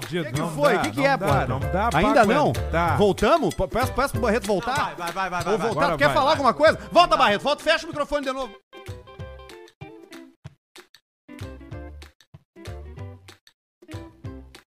fudido. O que, que foi? O que, que é, Potter? Não dá pra Ainda não? aguentar. Voltamos? P- Peço, peço pro Barreto voltar. Vai, vai, vai, vai, Vou vai. voltar. Agora Tu quer vai, falar vai. alguma coisa? Volta, Barreto. Volta, fecha o microfone de novo.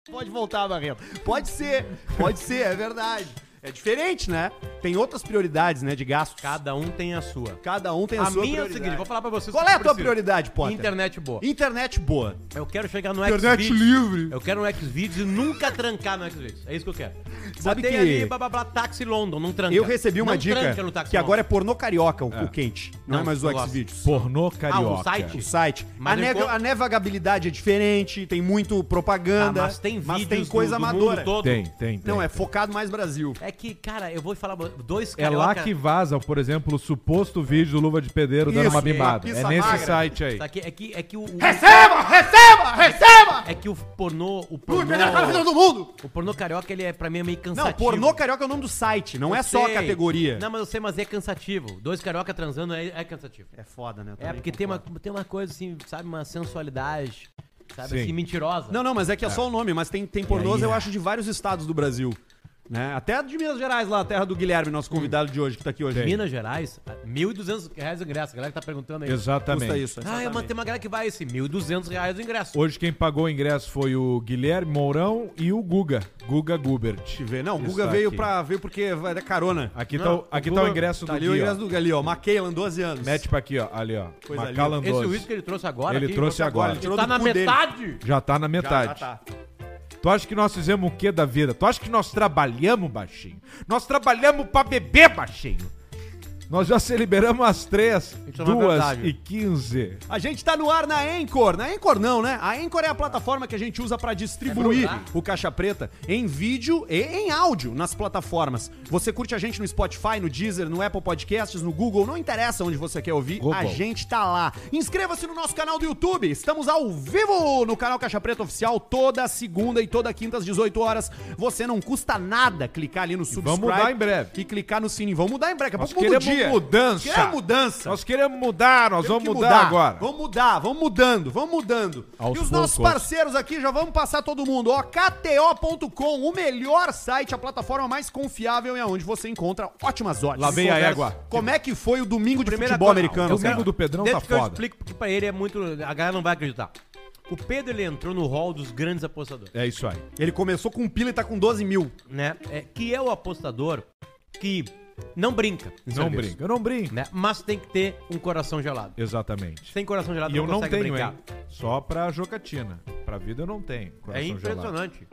Pode voltar, Barreto. Pode ser. Pode ser, é verdade. É diferente, né? Tem outras prioridades, né, de gastos. Cada um tem a sua. Cada um tem a, A sua minha é o seguinte, vou falar pra vocês. Qual o é a tua preciso. prioridade, Potter? Internet boa. Internet boa. Eu quero chegar no Internet Xvideos. livre. Eu quero no Xvideos e nunca trancar no Xvideos. É isso que eu quero. Sabe Botei que- ali, blá, blá, blá, táxi London, não tranca. Eu recebi uma Não dica tranca no táxi que agora é pornô carioca, o, o quente. Não, Não, é mais o. Xvideos. Pornô carioca. site? O site. Mas a, nega- a navegabilidade é diferente, tem muito propaganda. Ah, mas tem vídeos tem coisa do, do amadora. mundo todo. Tem, tem, tem. Não, é focado mais Brasil. É que, cara, eu vou falar dois É lá carioca- que vaza, por exemplo, o suposto vídeo do Luva de Pedreiro dando Isso, uma uma bimbada. pizza É nesse magra. site aí. Aqui é que, é que o, o- Receba! Receba! Receba! é que o pornô, o pornô, melhor cara do mundo! o pornô carioca ele é pra mim é meio cansativo. Não, pornô carioca é o nome do site, não Eu é só a sei. categoria. Não, mas eu sei, mas é cansativo. Dois carioca transando é, é cansativo. É foda, né? É porque tem uma, tem uma coisa assim, sabe, uma sensualidade, sabe, Sim. assim, mentirosa. Não, não, mas é que é, só o nome, mas tem, tem pornôs, eu é. acho, de vários estados do Brasil. Né? Até de Minas Gerais, lá, a terra do Guilherme, nosso convidado de hoje, que tá aqui hoje. Tem. Minas Gerais, 1.200 reais o ingresso. A galera que tá perguntando aí. Exatamente. Custa isso. Ah, eu exatamente. mandei uma galera que vai esse, 1.200 reais o ingresso. Hoje quem pagou o ingresso foi o Guilherme Mourão e o Guga. Guga Gubert. Deixa eu ver. Não, o Isso Guga tá veio, aqui. pra, veio porque vai dar carona. Aqui, Não, tá, o, aqui tá o Guga- ingresso Tá do ali o Gui, ingresso do Gali, ó. Macallan, 12 anos. Mete pra aqui, ó. Ali, ó. Coisa Macallan linda. Esse 12. uísque que ele trouxe agora Ele aqui, trouxe agora. Ele tirou tá do na cu dele. metade. Já tá na Já, metade. já tá. Tu acha que nós fizemos o que da vida? Tu acha que nós trabalhamos, baixinho? Nós trabalhamos pra beber, baixinho. Nós já se liberamos às três, Isso é duas verdade. e quinze. A gente tá no ar na Anchor. Na Anchor não, né? A Anchor é a plataforma que a gente usa pra distribuir É o Caixa Preta em vídeo e em áudio nas plataformas. Você curte a gente no Spotify, no Deezer, no Apple Podcasts, no Google, não interessa onde você quer ouvir, Google. a gente tá lá. Inscreva-se no nosso canal do YouTube. Estamos ao vivo no canal Caixa Preta Oficial toda segunda e toda quinta às 18 horas. Você não custa nada clicar ali no subscribe. mudar em breve. E clicar no sininho. Vamos mudar em breve. Daqui a Nós pouco muda o queremos dia. Mudança. Queremos mudança. Nós queremos mudar, nós Temos vamos que mudar, agora. Vamos mudar, vamos mudando, vamos mudando. Aos e os nossos parceiros aqui já vamos passar todo mundo. Ó, KTO.com, o melhor site, a plataforma mais confiável e aonde você encontra ótimas odds. Lá vem a égua. Como é que foi o domingo de Primeira futebol coisa, americano? o domingo do Pedrão Deixa tá que eu foda. explico, porque pra ele é muito... A galera não vai acreditar. O Pedro, ele entrou no hall dos grandes apostadores, É isso aí. Ele começou com um pila e tá com 12 mil. né? É, que é o apostador que não brinca Não serviço, brinca, eu não brinco. Né? Mas tem que ter um coração gelado. Exatamente. Sem coração gelado E eu não tenho, brincar. hein? Só pra jocatina. Pra vida eu não tenho. É coração gelado. impressionante.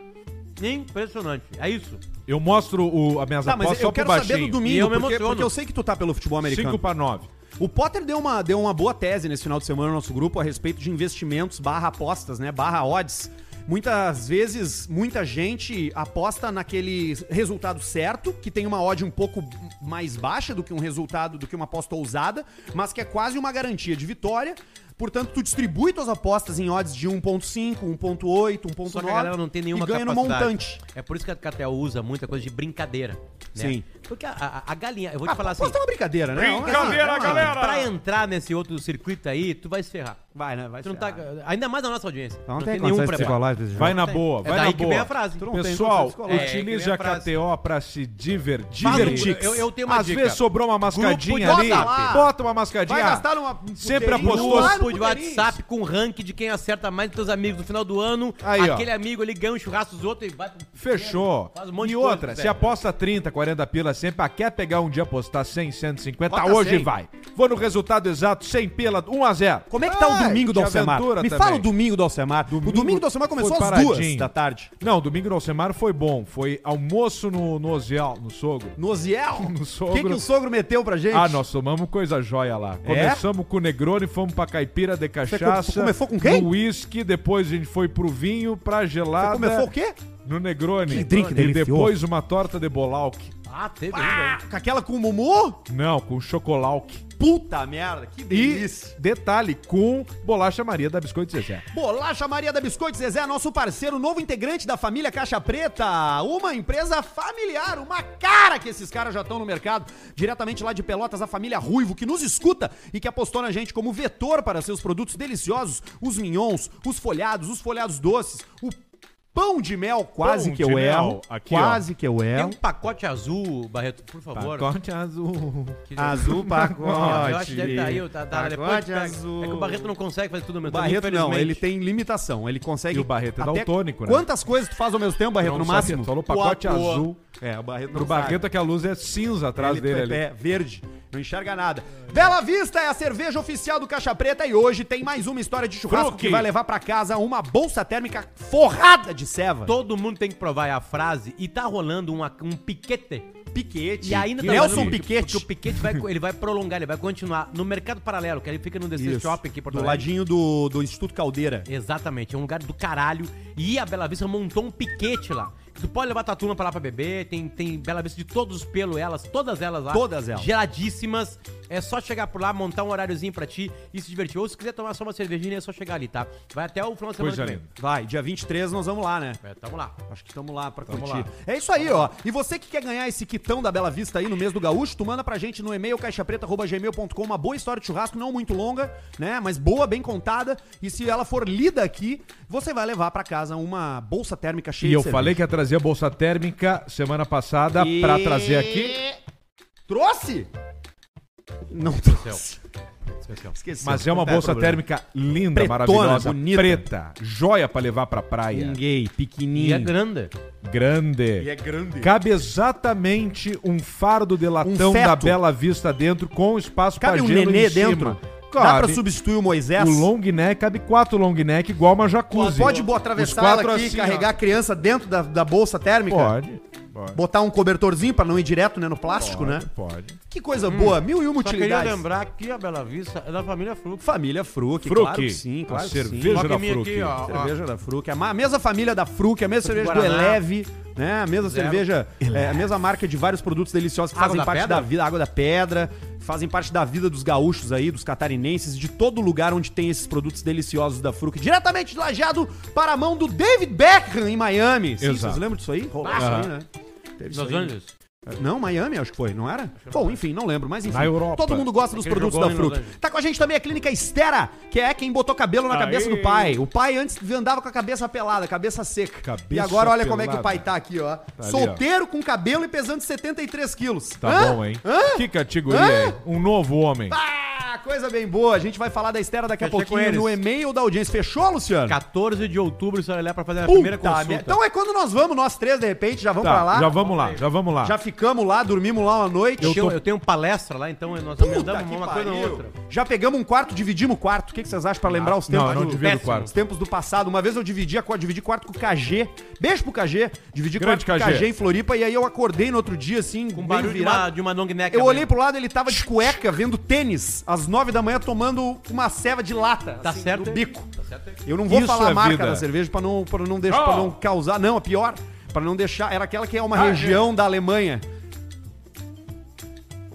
Impressionante. É isso. Eu mostro o, as minhas Tá, mas apostas eu só pro quero saber do baixinho. Domingo, eu me porque, emociono. porque eu sei que tu tá pelo futebol americano. 5 pra 9. O Potter deu uma, deu uma boa tese nesse final de semana no nosso grupo a respeito de investimentos barra apostas, né? Barra odds. Muitas vezes, muita gente aposta naquele resultado certo, que tem uma odd um pouco mais baixa do que um resultado, do que uma aposta ousada, mas que é quase uma garantia de vitória. Portanto, tu distribui tuas apostas em odds de 1.5, 1.8, Só que a galera 1.9 não tem nenhuma e ganha no capacidade. montante. É por isso que a KTO usa muita coisa de brincadeira. Né? Sim. Porque a, a- a galinha, eu vou te Ah, falar assim, aposta é uma brincadeira, né? Brincadeira, É uma- galera! pra entrar nesse outro circuito aí, tu vai se ferrar. Vai, né? Vai Tu não se tá, ferrar. ainda mais na nossa audiência. Então não tem nenhum preparo. Vai na tem. boa, É vai daí na que boa. vem a frase. Tu não tem Pessoal, É, que utilize vem a a. KTO pra se divertir. Eu, eu tenho uma Às dica. vezes sobrou uma mascadinha ali, bota uma mascadinha. Vai gastar numa. Sempre apostou- no Grupo de. WhatsApp com ranking de quem acerta mais dos teus amigos no final do ano. Aí, ó. Aquele amigo ele ganha um churrasco dos outros e vai pro... Fechou. Faz um monte e de coisa, outra, se velho. aposta 30, 40 pila sempre, ah, quer pegar um dia apostar 100, 150, Bota hoje 100. vai. Vou no resultado exato, 100 pila, 1 a 0. Como é que tá o Ai, domingo do Alcemar? aventura Me também. fala o domingo do Alcemar. o domingo do Alcemar começou às duas paradinho. da tarde. Não, domingo do Alcemar foi bom. Foi almoço no, no Oziel, no sogro. No Oziel. No O sogro. que, que o sogro meteu pra gente? Ah, nós tomamos coisa jóia lá. Começamos com o Negroni, fomos pra caipira de cachaça. co- começou com quem? No uísque, depois a gente foi pro vinho, pra gelada. Você começou o quê? No Negroni. Que drink e delicioso. depois uma torta de bolalque. Ah, teve Ah, ainda. com aquela com o Mumu? Não, com chocolate. Puta merda, que E, delícia. detalhe, com bolacha Maria da Biscoito Zezé. Bolacha Maria da Biscoito Zezé, nosso parceiro, novo integrante da família Caixa Preta. Uma empresa familiar, uma cara que esses caras já estão no mercado. Diretamente lá de Pelotas, a família Ruivo, que nos escuta e que apostou na gente como vetor para seus produtos deliciosos. Os mignons, os folhados, os folhados doces, o Pão de mel, quase Pão que eu mel, erro. aqui, ó. quase que eu Tem erro. um pacote azul, Barreto, por favor. Pacote azul. Que- Azul pacote. Eu acho que deve estar aí. Tá, tá, depois Pacote pega. azul. É que o Barreto não consegue fazer tudo ao mesmo tempo, Barreto não, ele tem limitação. Ele consegue. E o Barreto é daltônico, né? Quantas coisas tu faz ao mesmo tempo, Barreto, Não no máximo? tu Falou pacote azul. É, o Barreto Pro não sabe. Barreto é que a luz é cinza atrás Ele dele é ali. pé verde, não enxerga nada. Bela Vista é a cerveja oficial do Caixa Preta e hoje tem mais uma história de churrasco Fruque. que vai levar pra casa uma bolsa térmica forrada de ceva. Todo mundo tem que provar é a frase e tá rolando uma- um piquete. Piquete. E ainda tá Nelson rolando- Piquete. Porque o piquete vai, ele vai prolongar, ele vai continuar no mercado paralelo, que ele fica no DC Isso. Shopping aqui em Porto Do Alegre. ladinho do, do Instituto Caldeira. Exatamente, é um lugar do caralho. E a Bela Vista montou um piquete lá. Tu pode levar tua turma pra lá pra beber, tem, tem Bela Vista de todos os pelos, elas, todas elas lá. Todas elas. Geladíssimas. É só chegar por lá, montar um horáriozinho pra ti e se divertir. Ou se quiser tomar só uma cervejinha, é só chegar ali, tá? Vai até o final de semana Coisa que vem. linda. Vai, dia 23 nós vamos lá, né? É, tamo lá. Acho que estamos lá pra Tamo curtir. lá. É isso aí, ó. E você que quer ganhar esse quitão da Bela Vista aí no mês do Gaúcho, tu manda pra gente no e-mail caixapreta.gmail.com uma boa história de churrasco, não muito longa, né? Mas boa, bem contada. E se ela for lida aqui, você vai levar pra casa uma bolsa térmica cheia E de eu cerveja. falei que ia trazer a bolsa térmica semana passada E- pra trazer aqui. Trouxe? Não trouxe. Especial. Esqueci. Mas é uma bolsa problema. térmica linda, Pretona, maravilhosa, bonita. preta, joia pra levar pra praia, Ninguém, E pequenininho. é grande. grande. E é grande. Cabe exatamente um fardo de latão Um da Bela Vista dentro com espaço Cabe pra um gelo nenê em cima. dentro? Dá Cabe. pra substituir o Moisés? O long neck, cabe quatro long neck igual uma jacuzzi. Pode Os atravessar ela aqui, assim, carregar ó. a criança dentro da, da bolsa térmica? Pode. Pode. Botar um cobertorzinho pra não ir direto né, no plástico, né? Pode. Que coisa boa, mil e uma Só queria utilidades. lembrar que a Bela Vista é da família Fruc. Família Fruc, Fruc, claro que sim, a claro que cerveja sim. Da Fruc. aqui, ó, ó. Cerveja da Fruc, a, ma- a mesma família da Fruc, a mesma cerveja do Guaraná. Eleve, né? A mesma Zero. cerveja, é, a mesma marca de vários produtos deliciosos que Água fazem parte Pedra? da vida, água da pedra, fazem parte da vida dos gaúchos aí, dos catarinenses, de todo lugar onde tem esses produtos deliciosos da Fruc, diretamente de Lajeado para a mão do David Beckham em Miami. Sim, Exato. vocês lembram disso aí? Rolou isso aí, né? Teve isso Los aí. Angeles. Não, Miami, acho que foi, não era? Bom, enfim, não lembro, mas enfim. Na Europa. Todo mundo gosta dos Aquele produtos jogou da em Los Fruc. Angeles. Tá com a gente também a clínica Estera, que é quem botou cabelo na Aê. cabeça do pai. O pai antes andava com a cabeça pelada, cabeça seca. Cabeça e agora olha como é que o pelada. pai tá aqui, ó. ali, Solteiro, com cabelo e pesando 73 quilos. Tá Hã? bom, hein? Hã? Que categoria, Hã? hein? Um novo homem. Ah, coisa bem boa. A gente vai falar da Estera daqui a Fechei com pouquinho eles. no e-mail da audiência. Fechou, Luciano? 14 de outubro, você vai lá pra fazer a primeira Puta consulta. Então é quando nós vamos, nós três, de repente, já vamos pra Tá, lá. já vamos lá, já vamos lá. Já ficamos lá, dormimos lá uma noite. eu, tô- eu tenho palestra lá, então nós Puta emendamos uma coisa na pariu. outra. Já pegamos um quarto, dividimos o quarto. O que, que vocês acham pra lembrar os tempos Não, não do- péssimo. quarto. Os tempos do passado. Uma vez eu dividi, a, dividi quarto com o KG. Beijo pro KG. Dividi Grande quarto com o KG. Em Floripa. E aí eu acordei no outro dia, assim, Com barulho de virado. uma, de uma long neck. Eu olhei pro lado, ele tava de cueca, vendo tênis, às nove da manhã, tomando uma ceva de lata. Tá assim, certo, No bico. Tá certo? Eu não vou Isso falar a é marca vida. da cerveja pra não, pra não deixar, pra Oh. não causar. Não, a pior. Pra não deixar. Era aquela que é uma Ah, região da Alemanha.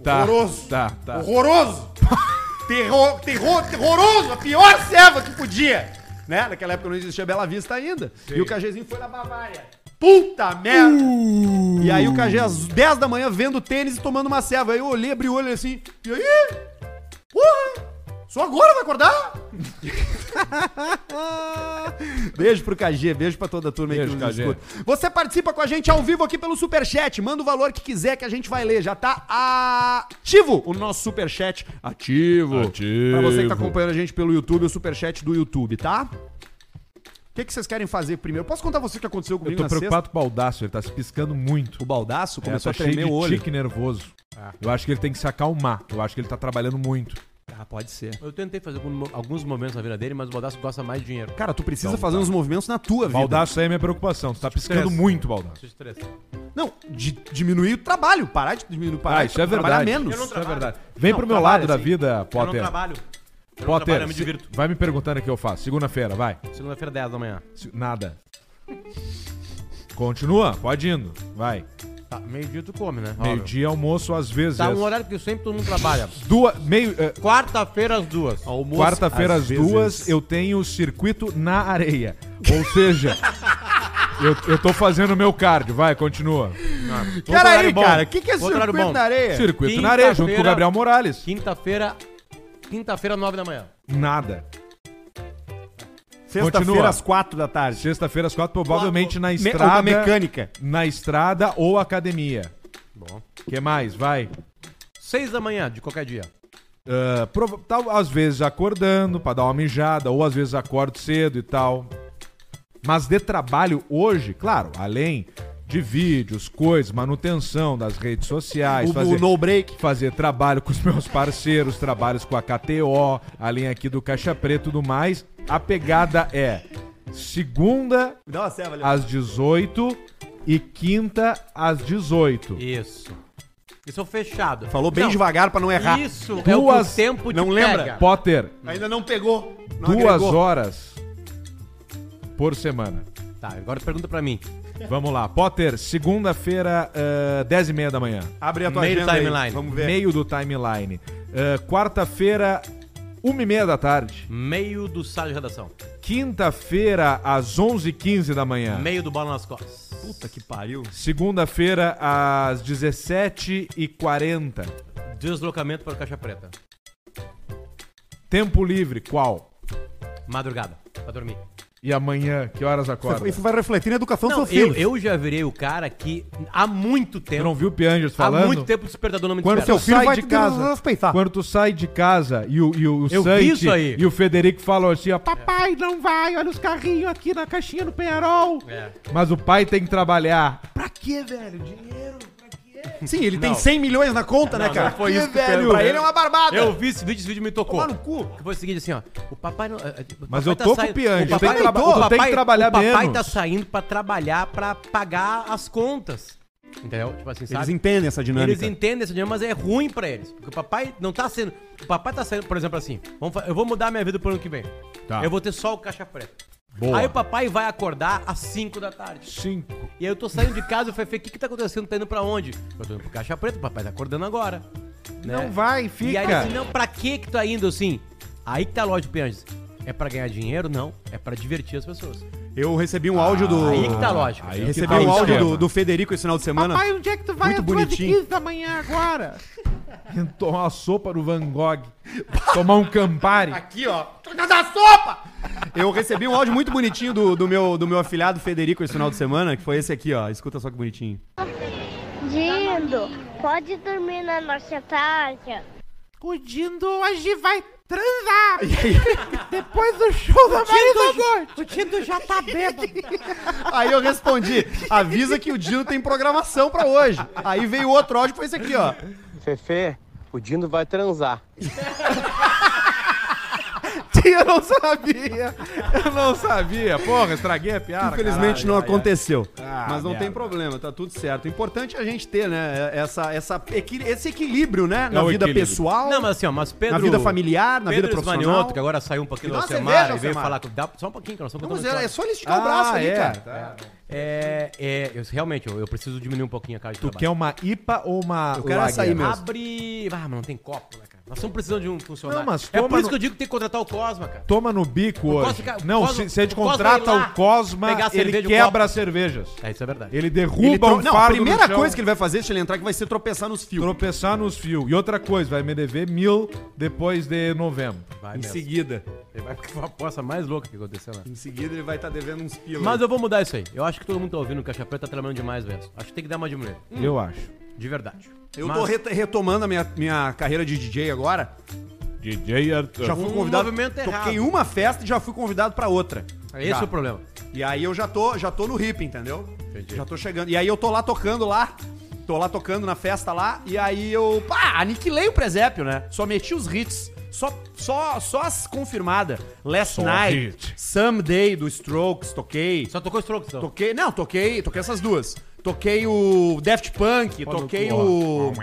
Tá, Horroroso. Tá, tá. Horroroso! Terror, terror, terroroso! A pior ceva que podia! Né? Naquela época não existia Bela Vista ainda. E o KGzinho foi na Bavária. Puta merda! Uh. E aí o KG às 10 da manhã vendo tênis e tomando uma ceva. Aí eu olhei, abri o olho assim. E aí? Porra! Só agora vai acordar? beijo pro KG, beijo pra toda a turma aí Beijo, que nos KG. escuta. Você participa com a gente ao vivo aqui pelo Superchat. Manda o valor que quiser que a gente vai ler. Já tá ativo o nosso Superchat. Ativo. Ativo. Pra você que tá acompanhando a gente pelo YouTube, o Superchat do YouTube, tá? O que, que vocês querem fazer primeiro? Posso contar você o que aconteceu Eu comigo tô na preocupado com o Baldaço, ele tá se piscando muito. sexta? O baldaço começou é, a tá cheio tremer de o olho. tique nervoso. Eu acho que ele tem que se acalmar. Eu acho que ele tá trabalhando muito. Ah, pode ser. Eu tentei fazer algum- alguns momentos na vida dele, mas o Baldasso gosta mais de dinheiro. Cara, tu precisa Então, fazer tá. uns movimentos na tua vida. Baldaço aí é minha preocupação. Tu tá piscando estresse. muito, Baldaço. Isso estressa. Não, de diminuir o trabalho. Parar de diminuir, parar Ah, de isso é trabalhar verdade. menos. Eu não Isso é trabalho. verdade. Vem Não, pro meu lado da assim. vida, Eu não Potter. trabalho. Eu não Potter, trabalho, eu me se- divirto. vai me perguntando o que eu faço. Segunda-feira, vai. Segunda-feira, 10 da manhã. Se- Nada. Continua, pode indo. Vai. Tá, meio-dia tu come, né? Óbvio. Meio-dia, almoço, às vezes. Tá um horário que sempre todo mundo trabalha. Duas, meio, eh, Quarta-feira às duas. Almoço, Quarta-feira às vezes. duas eu tenho circuito na areia. Ou seja, eu, eu tô fazendo o meu cardio. Vai, continua. Outro Cara aí, bom. cara, o que, que é Outro horário circuito bom. na areia? Circuito na areia, junto com o Quinta-feira- Gabriel Morales. Quinta-feira. Quinta-feira, nove da manhã. Nada. Sexta-feira às quatro da tarde. Sexta-feira às quatro, provavelmente na Me- estrada. na mecânica. Na estrada ou academia. Bom. que mais? Vai. Seis da manhã de qualquer dia. Ah, prova- tal, às vezes acordando pra dar uma mijada, ou às vezes acordo cedo e tal. Mas de trabalho hoje, claro, além de vídeos, coisas, manutenção das redes sociais, O, fazer, o no break. fazer trabalho com os meus parceiros, trabalhos com a KTO, além aqui do Caixa Preta e tudo mais, a pegada é segunda às 18 e quinta às 18. Isso. Isso é fechado. Falou bem Não, devagar pra não errar. Isso é o Duas- que o tempo não te lembra? pega. Potter, Ainda não pegou. Não duas agregou. horas por semana. Tá, agora pergunta pra mim. Vamos lá. Potter, segunda-feira, uh, 10 e meia da manhã. Abre a tua Meio agenda aí. timeline. Vamos ver. Meio do timeline. Uh, Quarta-feira, uma e meia da tarde. Meio do sala de redação. Quinta-feira, às 11h15 da manhã. Meio do bola nas costas. Puta que pariu. Segunda-feira, às 17h40. Deslocamento para o Caixa Preta. Tempo livre, qual? Madrugada, pra dormir. E amanhã, que horas acorda? Isso vai refletir na educação Não, do seu eu, filho. eu já virei o cara que há muito Tu tempo. não viu o Piangers há falando? muito tempo o despertador não me Quando desperta. tu filho sai vai de casa, respeitar. quando tu sai de casa e o, e o, o Eu vi Santi isso aí. e o Federico falam assim, ó, papai não vai, olha os carrinhos aqui na caixinha do Penharol. É. Mas o pai tem que trabalhar. Pra quê, velho? Dinheiro? Sim, ele tem Não. 100 milhões na conta, né, cara? não foi Que isso que velho. Pra ele é uma barbada. Eu vi esse vídeo, esse vídeo me tocou. Tomar no cu. Que foi o seguinte, assim, ó. O papai não. eh, o Mas papai eu tô com o Piange, o tu tem papai, que traba- o tu tem que papai- trabalhar o papai menos. tá saindo pra trabalhar pra pagar as contas. Entendeu? Tipo assim, Eles sabe? entendem essa dinâmica. Eles entendem essa dinâmica, mas é ruim pra eles. Porque o papai não tá sendo. O papai tá saindo, por exemplo, assim. Vamos fa- eu vou mudar minha vida pro ano que vem. Tá. Eu vou ter só o caixa preta. Boa. Aí o papai vai acordar às 5 da tarde. Cinco. E aí eu tô saindo de casa e eu falei, o que que tá acontecendo? Tá indo pra onde? Eu tô indo pro caixa preta, o papai tá acordando agora. né? Não vai, fica. E aí ele assim, não, pra que que tá indo assim? Aí que tá a lógica, Pianges. É pra ganhar dinheiro? Não. É pra divertir as pessoas. Eu recebi um áudio do. Aí que tá a lógica. Aí Recebi o um áudio do, do Federico esse final de semana. onde é que tu vai Muito bonitinho. da manhã agora? Tomar uma sopa do Van Gogh. Tomar um Campari. Aqui, ó. da sopa! Eu recebi um áudio muito bonitinho do, do, meu, do meu afilhado Federico esse final de semana, que foi esse aqui, ó. Escuta só que bonitinho. Dindo, pode dormir na nossa tarde? O Dindo hoje vai transar. Depois do show da Marisa O Tindo já tá bêbado. Aí eu respondi: avisa que o Dino tem programação pra hoje. Aí veio outro áudio foi esse aqui, ó. Fefe, o Dindo vai transar. Eu não sabia. Eu não sabia. Porra, estraguei a piada. Infelizmente caralho. não Ai, ai. aconteceu. Ah, Mas não tem merda. problema, tá tudo certo. O importante é a gente ter, né, essa, essa, equi- esse equilíbrio, né? Na o vida equilíbrio. pessoal, Não, mas assim, ó, mas Pedro... na vida familiar, na Pedro vida profissional. Esmanioto, que agora saiu um pouquinho do Alcemar e veio falar... com- Dá, só um pouquinho, que nós estamos Vamos contando dizer, é história. só ele esticar o braço Ah, ali, é. cara. É, é, eu, realmente, eu, eu preciso diminuir um pouquinho a carga de Tu trabalho. quer uma IPA ou uma Eu quero açaí mesmo. Abre... Ah, mas não tem copo, né, cara? Nós estamos precisando de um funcionário. Não, mas é por isso no- que eu digo que tem que contratar o Cosma, cara. Toma no bico hoje. O não, Cosma- se, se a gente contrata lá o Cosma, a ele quebra as cervejas. É, isso é verdade. Ele Ele derruba tro- o Não, a primeira coisa que ele vai fazer se ele entrar aqui vai ser tropeçar nos fios. tropeçar nos fios. E outra coisa, vai me dever mil depois de novembro. Vai Em mesmo. seguida. Ele vai porque foi a aposta mais louca que aconteceu, né? Em seguida ele vai estar devendo uns pilos. Mas eu vou mudar isso aí. Eu acho que todo mundo tá ouvindo o Caixa Preta tá trabalhando demais mesmo. Acho que tem que dar uma diminuída. Eu acho. De verdade. Eu Mas tô re- retomando a minha, minha carreira de DJ agora. DJ Arthur. Já fui Um convidado. Toquei errado. uma festa e já fui convidado pra outra. Esse Já. é o problema. E aí eu já tô, já tô no hip, entendeu? Entendi. Já tô chegando. E aí eu tô lá tocando lá. Tô lá tocando na festa lá. E aí eu. Pá, aniquilei o presépio, né? Só meti os hits. Só, só, só as confirmadas. Last Só Night, hit. Someday do Strokes, toquei. Só tocou Strokes, então. Toquei. Não, toquei. Toquei essas duas. Toquei o Daft Punk, toquei o.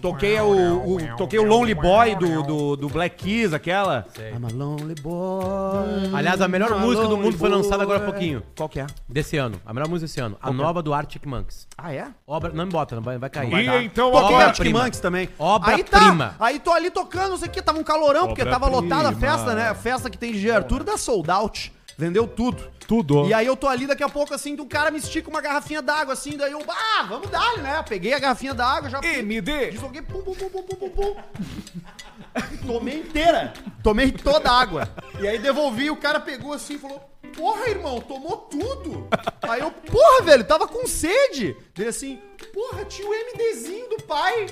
Toquei o, o- Toquei o Lonely Boy do, do, do Black Keys, aquela. Sei. I'm a lonely boy. Aliás, a melhor I'm música do mundo foi lançada agora há pouquinho. Qual que é? Desse ano. A melhor música desse ano. A é? nova do Arctic Monks. Ah, é? Obra. Não me bota, não vai, vai cair. E Vai então Toquei agora- Arctic. Monks também. Obra-prima. Aí tá, aí tô ali tocando, não sei o que, tava um calorão, porque tava Obra-prima. lotada a festa, né? A festa que tem de Arthur da Sold Out. Vendeu tudo. Tudo. E aí eu tô ali, daqui a pouco, assim, do cara me estica uma garrafinha d'água, assim, daí eu, ah, vamos dar, né? Peguei a garrafinha d'água, já MD. joguei, pum, pum, pum, pum, pum, pum, pum. Tomei inteira. Tomei toda a água. E aí devolvi o cara pegou assim e falou: Porra, irmão, tomou tudo. Aí eu, porra, velho, tava com sede. Ele assim, porra, tinha o MDzinho do pai.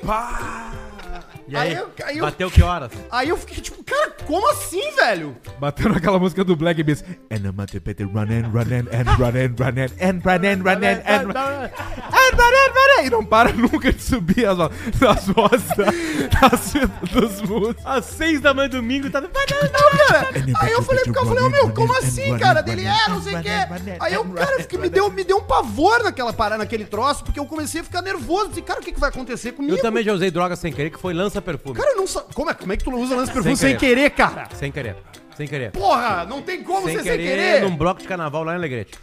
E aí, Aí eu- aí eu- bateu que horas? Aí eu fiquei tipo, cara, como assim, velho? Bateu naquela música do Black Beast. And I'm at the better running, running, and running, running, and running, running, and running, and running, running. E não para nunca de subir as, as vozes da, das, dos músicos. Às seis da manhã domingo, tá... Não, cara. Aí eu falei pro cara, eu falei, ô meu, como assim, cara? Dele é, não sei o quê. Aí eu, cara, fiquei- me deu, me deu um pavor naquela parada, naquele troço, porque eu comecei a ficar nervoso. Disse, cara, o que, que vai acontecer comigo? Eu também já usei droga sem querer, que foi lança-perfume. Cara, eu não sa- Como é, como é que tu usa lance perfume sem, Sem querer, cara? Sem querer. Sem querer. Porra, não tem como sem ser querer, sem querer. num bloco de carnaval lá em Alegrete.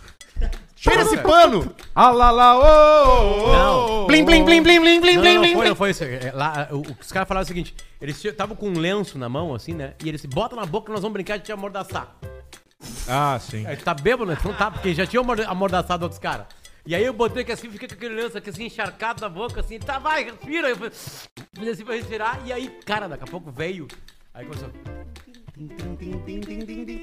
Cheira esse pano. Ah lá lá, ô. Blim, blim, blim, blim, blim, blim, blim, não, blim. foi, não foi isso. É, Lá, o- os caras falaram o seguinte: eles estavam com um lenço na mão, assim, né? E eles bota na boca, nós vamos brincar de te amordaçar. Ah, sim. Tu tá bêbado, né? Então tá, porque já tinha amor- amordaçado outros caras. E aí eu botei que assim, fiquei com aquele lenço aqui assim, encharcado na boca, assim, tá, vai, respira. Eu falei, assim pra respirar, e aí, cara, daqui a pouco veio. Aí começou.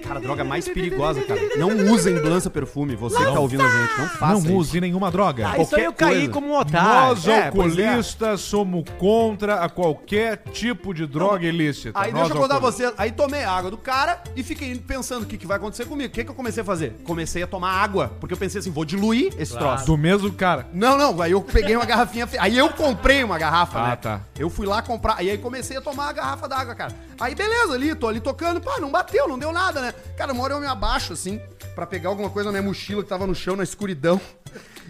Cara, droga mais perigosa, cara. Não usem lança perfume, você que tá ouvindo a gente. Não faça Não isso. use nenhuma droga. Ah, isso aí eu caí coisa. como um otário. Nós, É, pois é. alcoolistas, somos contra a qualquer tipo de droga ilícita. Aí Nós, deixa eu contar alcoolistas. você. Aí tomei a água do cara e fiquei pensando o que, que vai acontecer comigo. O que, que eu comecei a fazer? Comecei a tomar água. Porque eu pensei assim, vou diluir esse Claro. troço. Do mesmo cara. Não, não. Aí eu peguei uma garrafinha. fe- Aí eu comprei uma garrafa, Ah, né? tá. Eu fui lá comprar. E aí comecei a tomar a garrafa d'água, cara. Aí beleza, ali, tô ali tocando. Pá, não bateu, não deu nada, né? Cara, uma hora eu me abaixo, assim, pra pegar alguma coisa na minha mochila que tava no chão, na escuridão.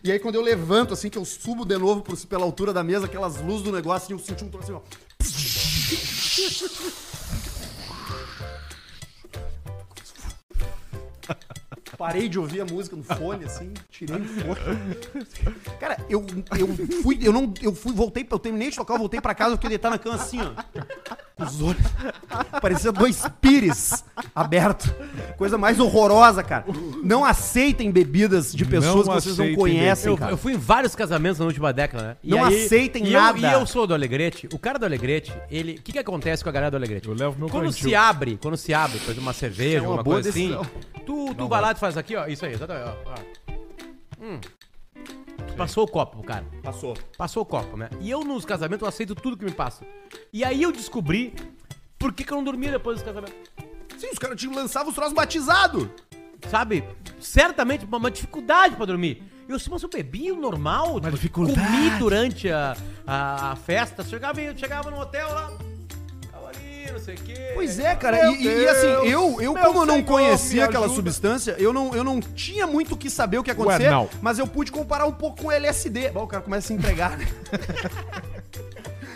E aí quando eu levanto, assim, que eu subo de novo pro- pela altura da mesa, aquelas luzes do negócio, e eu senti um troço assim, ó. Parei de ouvir a música no fone, assim, tirei o fone. Cara, eu, eu fui, eu não, eu fui, voltei, eu terminei de tocar, eu voltei pra casa, eu fiquei deitado na cama assim, ó. Os olhos. Parecia dois pires abertos. Coisa mais horrorosa, cara. Não aceitem bebidas de pessoas Não que vocês não aceitem conhecem, Eu, cara. eu fui em vários casamentos na última década, né? Não aceitem e eu- nada. e eu sou do Alegrete. O cara do Alegrete, ele. O que, que acontece com a galera do Alegrete? Eu levo meu Quando cantil. se abre, quando se abre, por exemplo, uma cerveja, É uma uma boa coisa assim, decisão. tu, tu vai lá e tu faz aqui, ó. Isso aí, exatamente, ó. ó. Hum. Passou o copo, cara. Passou. Passou o copo, né? E eu nos casamentos eu aceito tudo que me passa. E aí eu descobri por que, que eu não dormia depois dos casamentos. Sim, os caras tinham lançavam os troços batizados. Sabe? Certamente uma, uma dificuldade pra dormir. Eu disse, mas eu bebi o normal. Uma dificuldade. Comi durante a, a, a festa. Chegava, chegava no hotel lá. Não sei o quê. Pois é, cara. E, e- e assim, eu, eu como eu não Senhor, conhecia aquela ajuda. substância, eu não, eu não tinha muito o que saber o que ia acontecer, não. mas eu pude comparar um pouco com LSD. Bom, o cara começa a se entregar, né?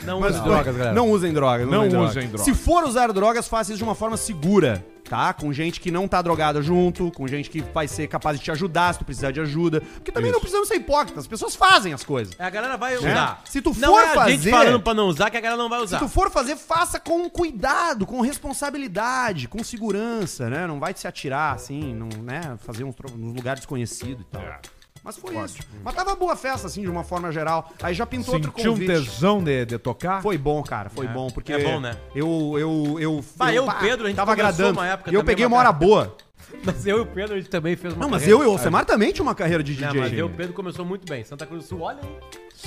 Não Mas use foi. drogas, galera. Não usem drogas. Não usem usem drogas. Se for usar drogas, faça isso de uma forma segura, tá? Com gente que não tá drogada junto, com gente que vai ser capaz de te ajudar se tu precisar de ajuda. Porque também não Isso. precisamos ser hipócritas, as pessoas fazem as coisas. A galera vai Né? usar. Se tu não for é a gente fazer- falando pra não usar que a galera não vai Se usar. tu for fazer, faça com cuidado, com responsabilidade, com segurança, né? Não vai se atirar assim, não, né? Fazer uns, uns lugares desconhecidos e tal. Mas foi isso. Mas tava boa a festa, assim, de uma forma geral. Aí já pintou outro Sentiu um convite. tesão de, de tocar? Foi bom, cara, foi bom, porque... É bom, né? Eu, eu, eu... Bah, eu e o Pedro, a gente tava começou agradando. uma época E eu também, peguei uma hora boa. Mas eu e o Pedro, a gente também fez uma Não, mas eu e o Alcemar também tinha uma carreira de Não, DJ. mas eu e o Pedro começou muito bem. Santa Cruz do Sul, olha aí.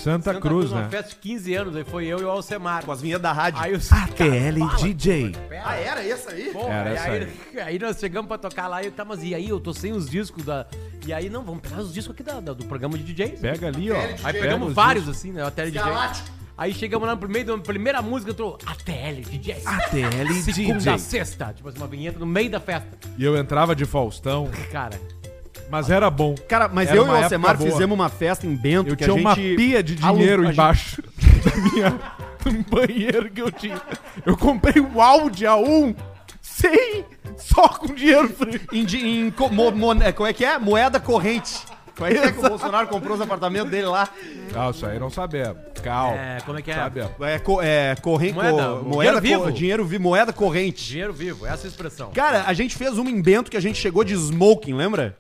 Santa, Santa Cruz, uma né? festa de 15 anos, aí foi eu e o Alcemar. Com as vinhas da rádio. Aí os ATL DJ. Ah, era esse aí? Porra, Era e essa aí, aí nós chegamos pra tocar lá e tá, mas e aí? Eu tô sem os discos da. E aí, não, vamos pegar os discos aqui da, da- do programa de DJs. Pega ali, ó. Aí Pega pegamos os vários, assim, né? A tele DJ. Galáctico. Aí chegamos lá no meio da primeira música, eu tô ATL DJ. ATL Segunda, DJ. sexta. Tipo assim, uma vinheta no meio da festa. E eu entrava de Faustão, Cara, mas era bom. Cara, mas Era eu e o uma Alcemar época boa. fizemos uma festa em Bento Eu que tinha a uma gente... pia de alu- dinheiro a gente- embaixo da minha, do banheiro que eu tinha. Eu comprei um Audi A1 sem, só com dinheiro frio. Em, di- em co- mo- é, como é que é? Moeda corrente. Como é que é que o Bolsonaro comprou os apartamentos dele lá? Ah, isso aí não sabemos. Calma. é, como é que é? Sabemos. É, co, é corrente. Moeda, co- dinheiro moeda vivo. co- dinheiro vivo, moeda corrente. Dinheiro vivo, essa é a expressão. Cara, a gente fez uma em Bento que a gente chegou de smoking, lembra?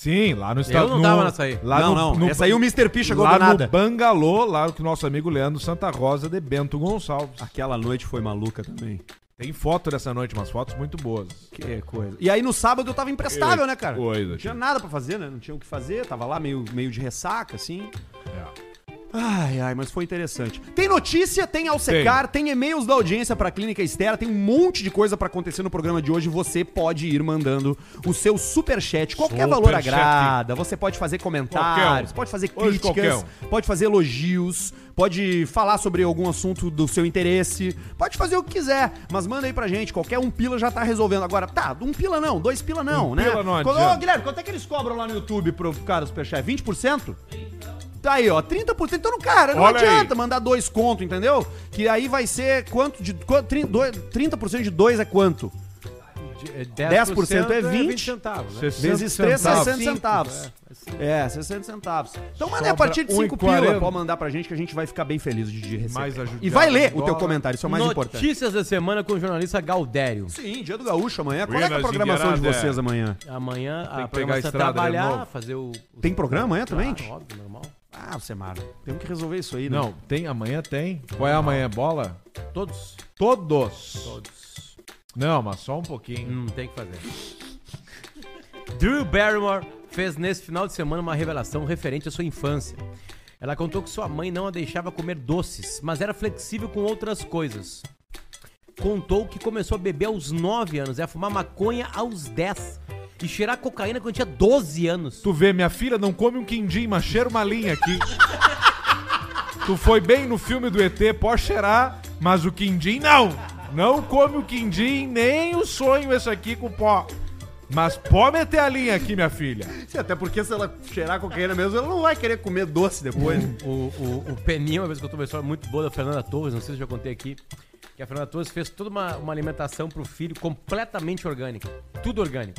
Sim, lá no estado. Eu não no- tava nessa aí. Lá não, no, não. no- Essa aí o Mr. P chegou lá do nada. no Bangalô, lá com o nosso amigo Leandro Santa Rosa de Bento Gonçalves. Aquela noite foi maluca também. Tem foto dessa noite, umas fotos muito boas. Que coisa. E aí no sábado eu tava imprestável, né, cara? Coisa, Não tinha nada pra fazer, né? Não tinha o que fazer, tava lá meio, meio de ressaca, assim. É. Ai, ai, mas foi interessante. Tem notícia, tem Alsecar, tem, e-mails da audiência pra Clínica Estera, tem um monte de coisa pra acontecer no programa de hoje. Você pode ir mandando o seu superchat. Qualquer valor Superchat. agrada. Você pode fazer comentários, um. pode fazer Hoje críticas, qualquer pode fazer elogios, pode falar sobre algum assunto do seu interesse, pode fazer o que quiser, mas manda aí pra gente. Qualquer um pila já tá resolvendo. Agora, tá, um pila não, dois pila não, Um né? pila não Quando- adianta. Ô, Guilherme, quanto é que eles cobram lá no YouTube pro cara do superchat? 20%? Aí, ó, 30%. Então, não, cara, não Olha aí. adianta mandar dois conto, entendeu? Que aí vai ser quanto de. quanto- trin- dois- 30% de dois é quanto? 10% é 20 centavos, né? 60 Vezes 3, centavos. 60 centavos. É, 60 centavos. Então manda a partir de 5 pila 1,40. pode mandar pra gente que a gente vai ficar bem feliz de receber. E vai ler do o teu dólar. comentário, isso é o mais importante. Notícias da semana com o jornalista Galdério. Sim, dia do gaúcho amanhã. Qual é, é a programação de vocês amanhã? Amanhã Tem a pegar a programação é estrada de trabalhar, novo. fazer o... o- Tem programa amanhã Claro, também? óbvio, normal. Ah, Semara, temos que resolver isso aí, né? Não, tem, amanhã tem. Qual é amanhã? Bola? Todos. Todos. Todos. Não, mas só um pouquinho. Não tem o que fazer. Drew Barrymore fez nesse final de semana uma revelação referente à sua infância. Ela contou que sua mãe não a deixava comer doces, mas era flexível com outras coisas. Contou que começou a beber aos 9 anos, e a fumar maconha aos 10 e cheirar cocaína quando tinha 12 anos. Tu vê, minha filha não come um quindim, mas cheira uma linha aqui. tu foi bem no filme do ET, pode cheirar, mas o quindim não. Não come o quindim, nem o sonho esse aqui com pó. Mas pode meter a linha aqui, minha filha. Sim, até porque se ela cheirar cocaína mesmo, ela não vai querer comer doce depois. O, o, o Peninha, uma vez que eu tô uma história muito boa da Fernanda Torres, não sei se eu já contei aqui, que a Fernanda Torres fez toda uma, uma alimentação pro filho completamente orgânica. Tudo orgânico.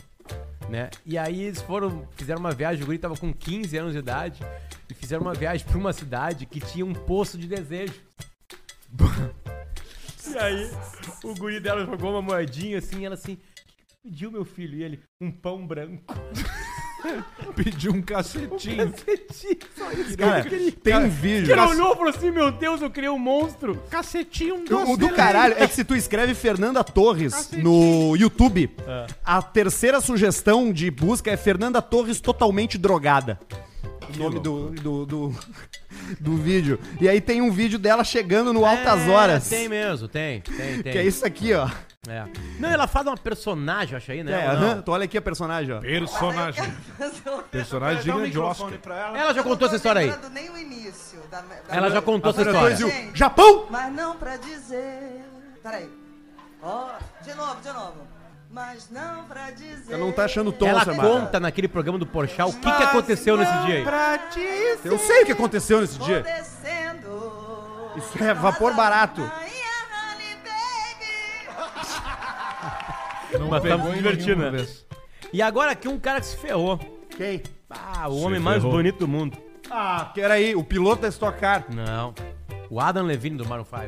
Né? E aí eles foram, fizeram uma viagem, o guri tava com 15 anos de idade, e fizeram uma viagem pra uma cidade que tinha um poço de desejo. e aí o guri dela jogou uma moedinha assim, e ela assim, o que que pediu meu filho? E ele, um pão branco. Pediu um cacetinho. Só isso Cara, queria. tem um vídeo. Que ela olhou e falou assim: Meu Deus, eu criei um monstro. Cacetinho, um doce o do caralho é que se tu escreve Fernanda Torres no YouTube, a terceira sugestão de busca é Fernanda Torres totalmente drogada. O nome do, do, do, do vídeo. E aí tem um vídeo dela chegando no Altas É, Horas. Tem mesmo, tem, tem, tem. Que é isso aqui, ó. É. Não, ela faz uma personagem, acho aí, né? É, Ou não? aham, tu olha aqui a personagem, ó. Personagem. Personagem digna de Oscar. Ela já contou essa história aí. Lembrando nem o início da, da Ela já contou essa história. Gente. Japão! Mas não pra dizer. Peraí. Ó, de novo, de novo. Mas não pra dizer. Você não tá achando o tom, Ela Samara. conta naquele programa do Porchat o que, que aconteceu nesse dia aí. Eu sei o que aconteceu nesse Vou dia. descendo. Isso é vapor barato. Não Mas tamo se divertindo, né? E agora aqui um cara que se ferrou. Quem? Ah, o Se homem mais ferrou. bonito do mundo. Ah, que era aí, o piloto da Stock Car. Não. O Adam Levine do Maroon 5.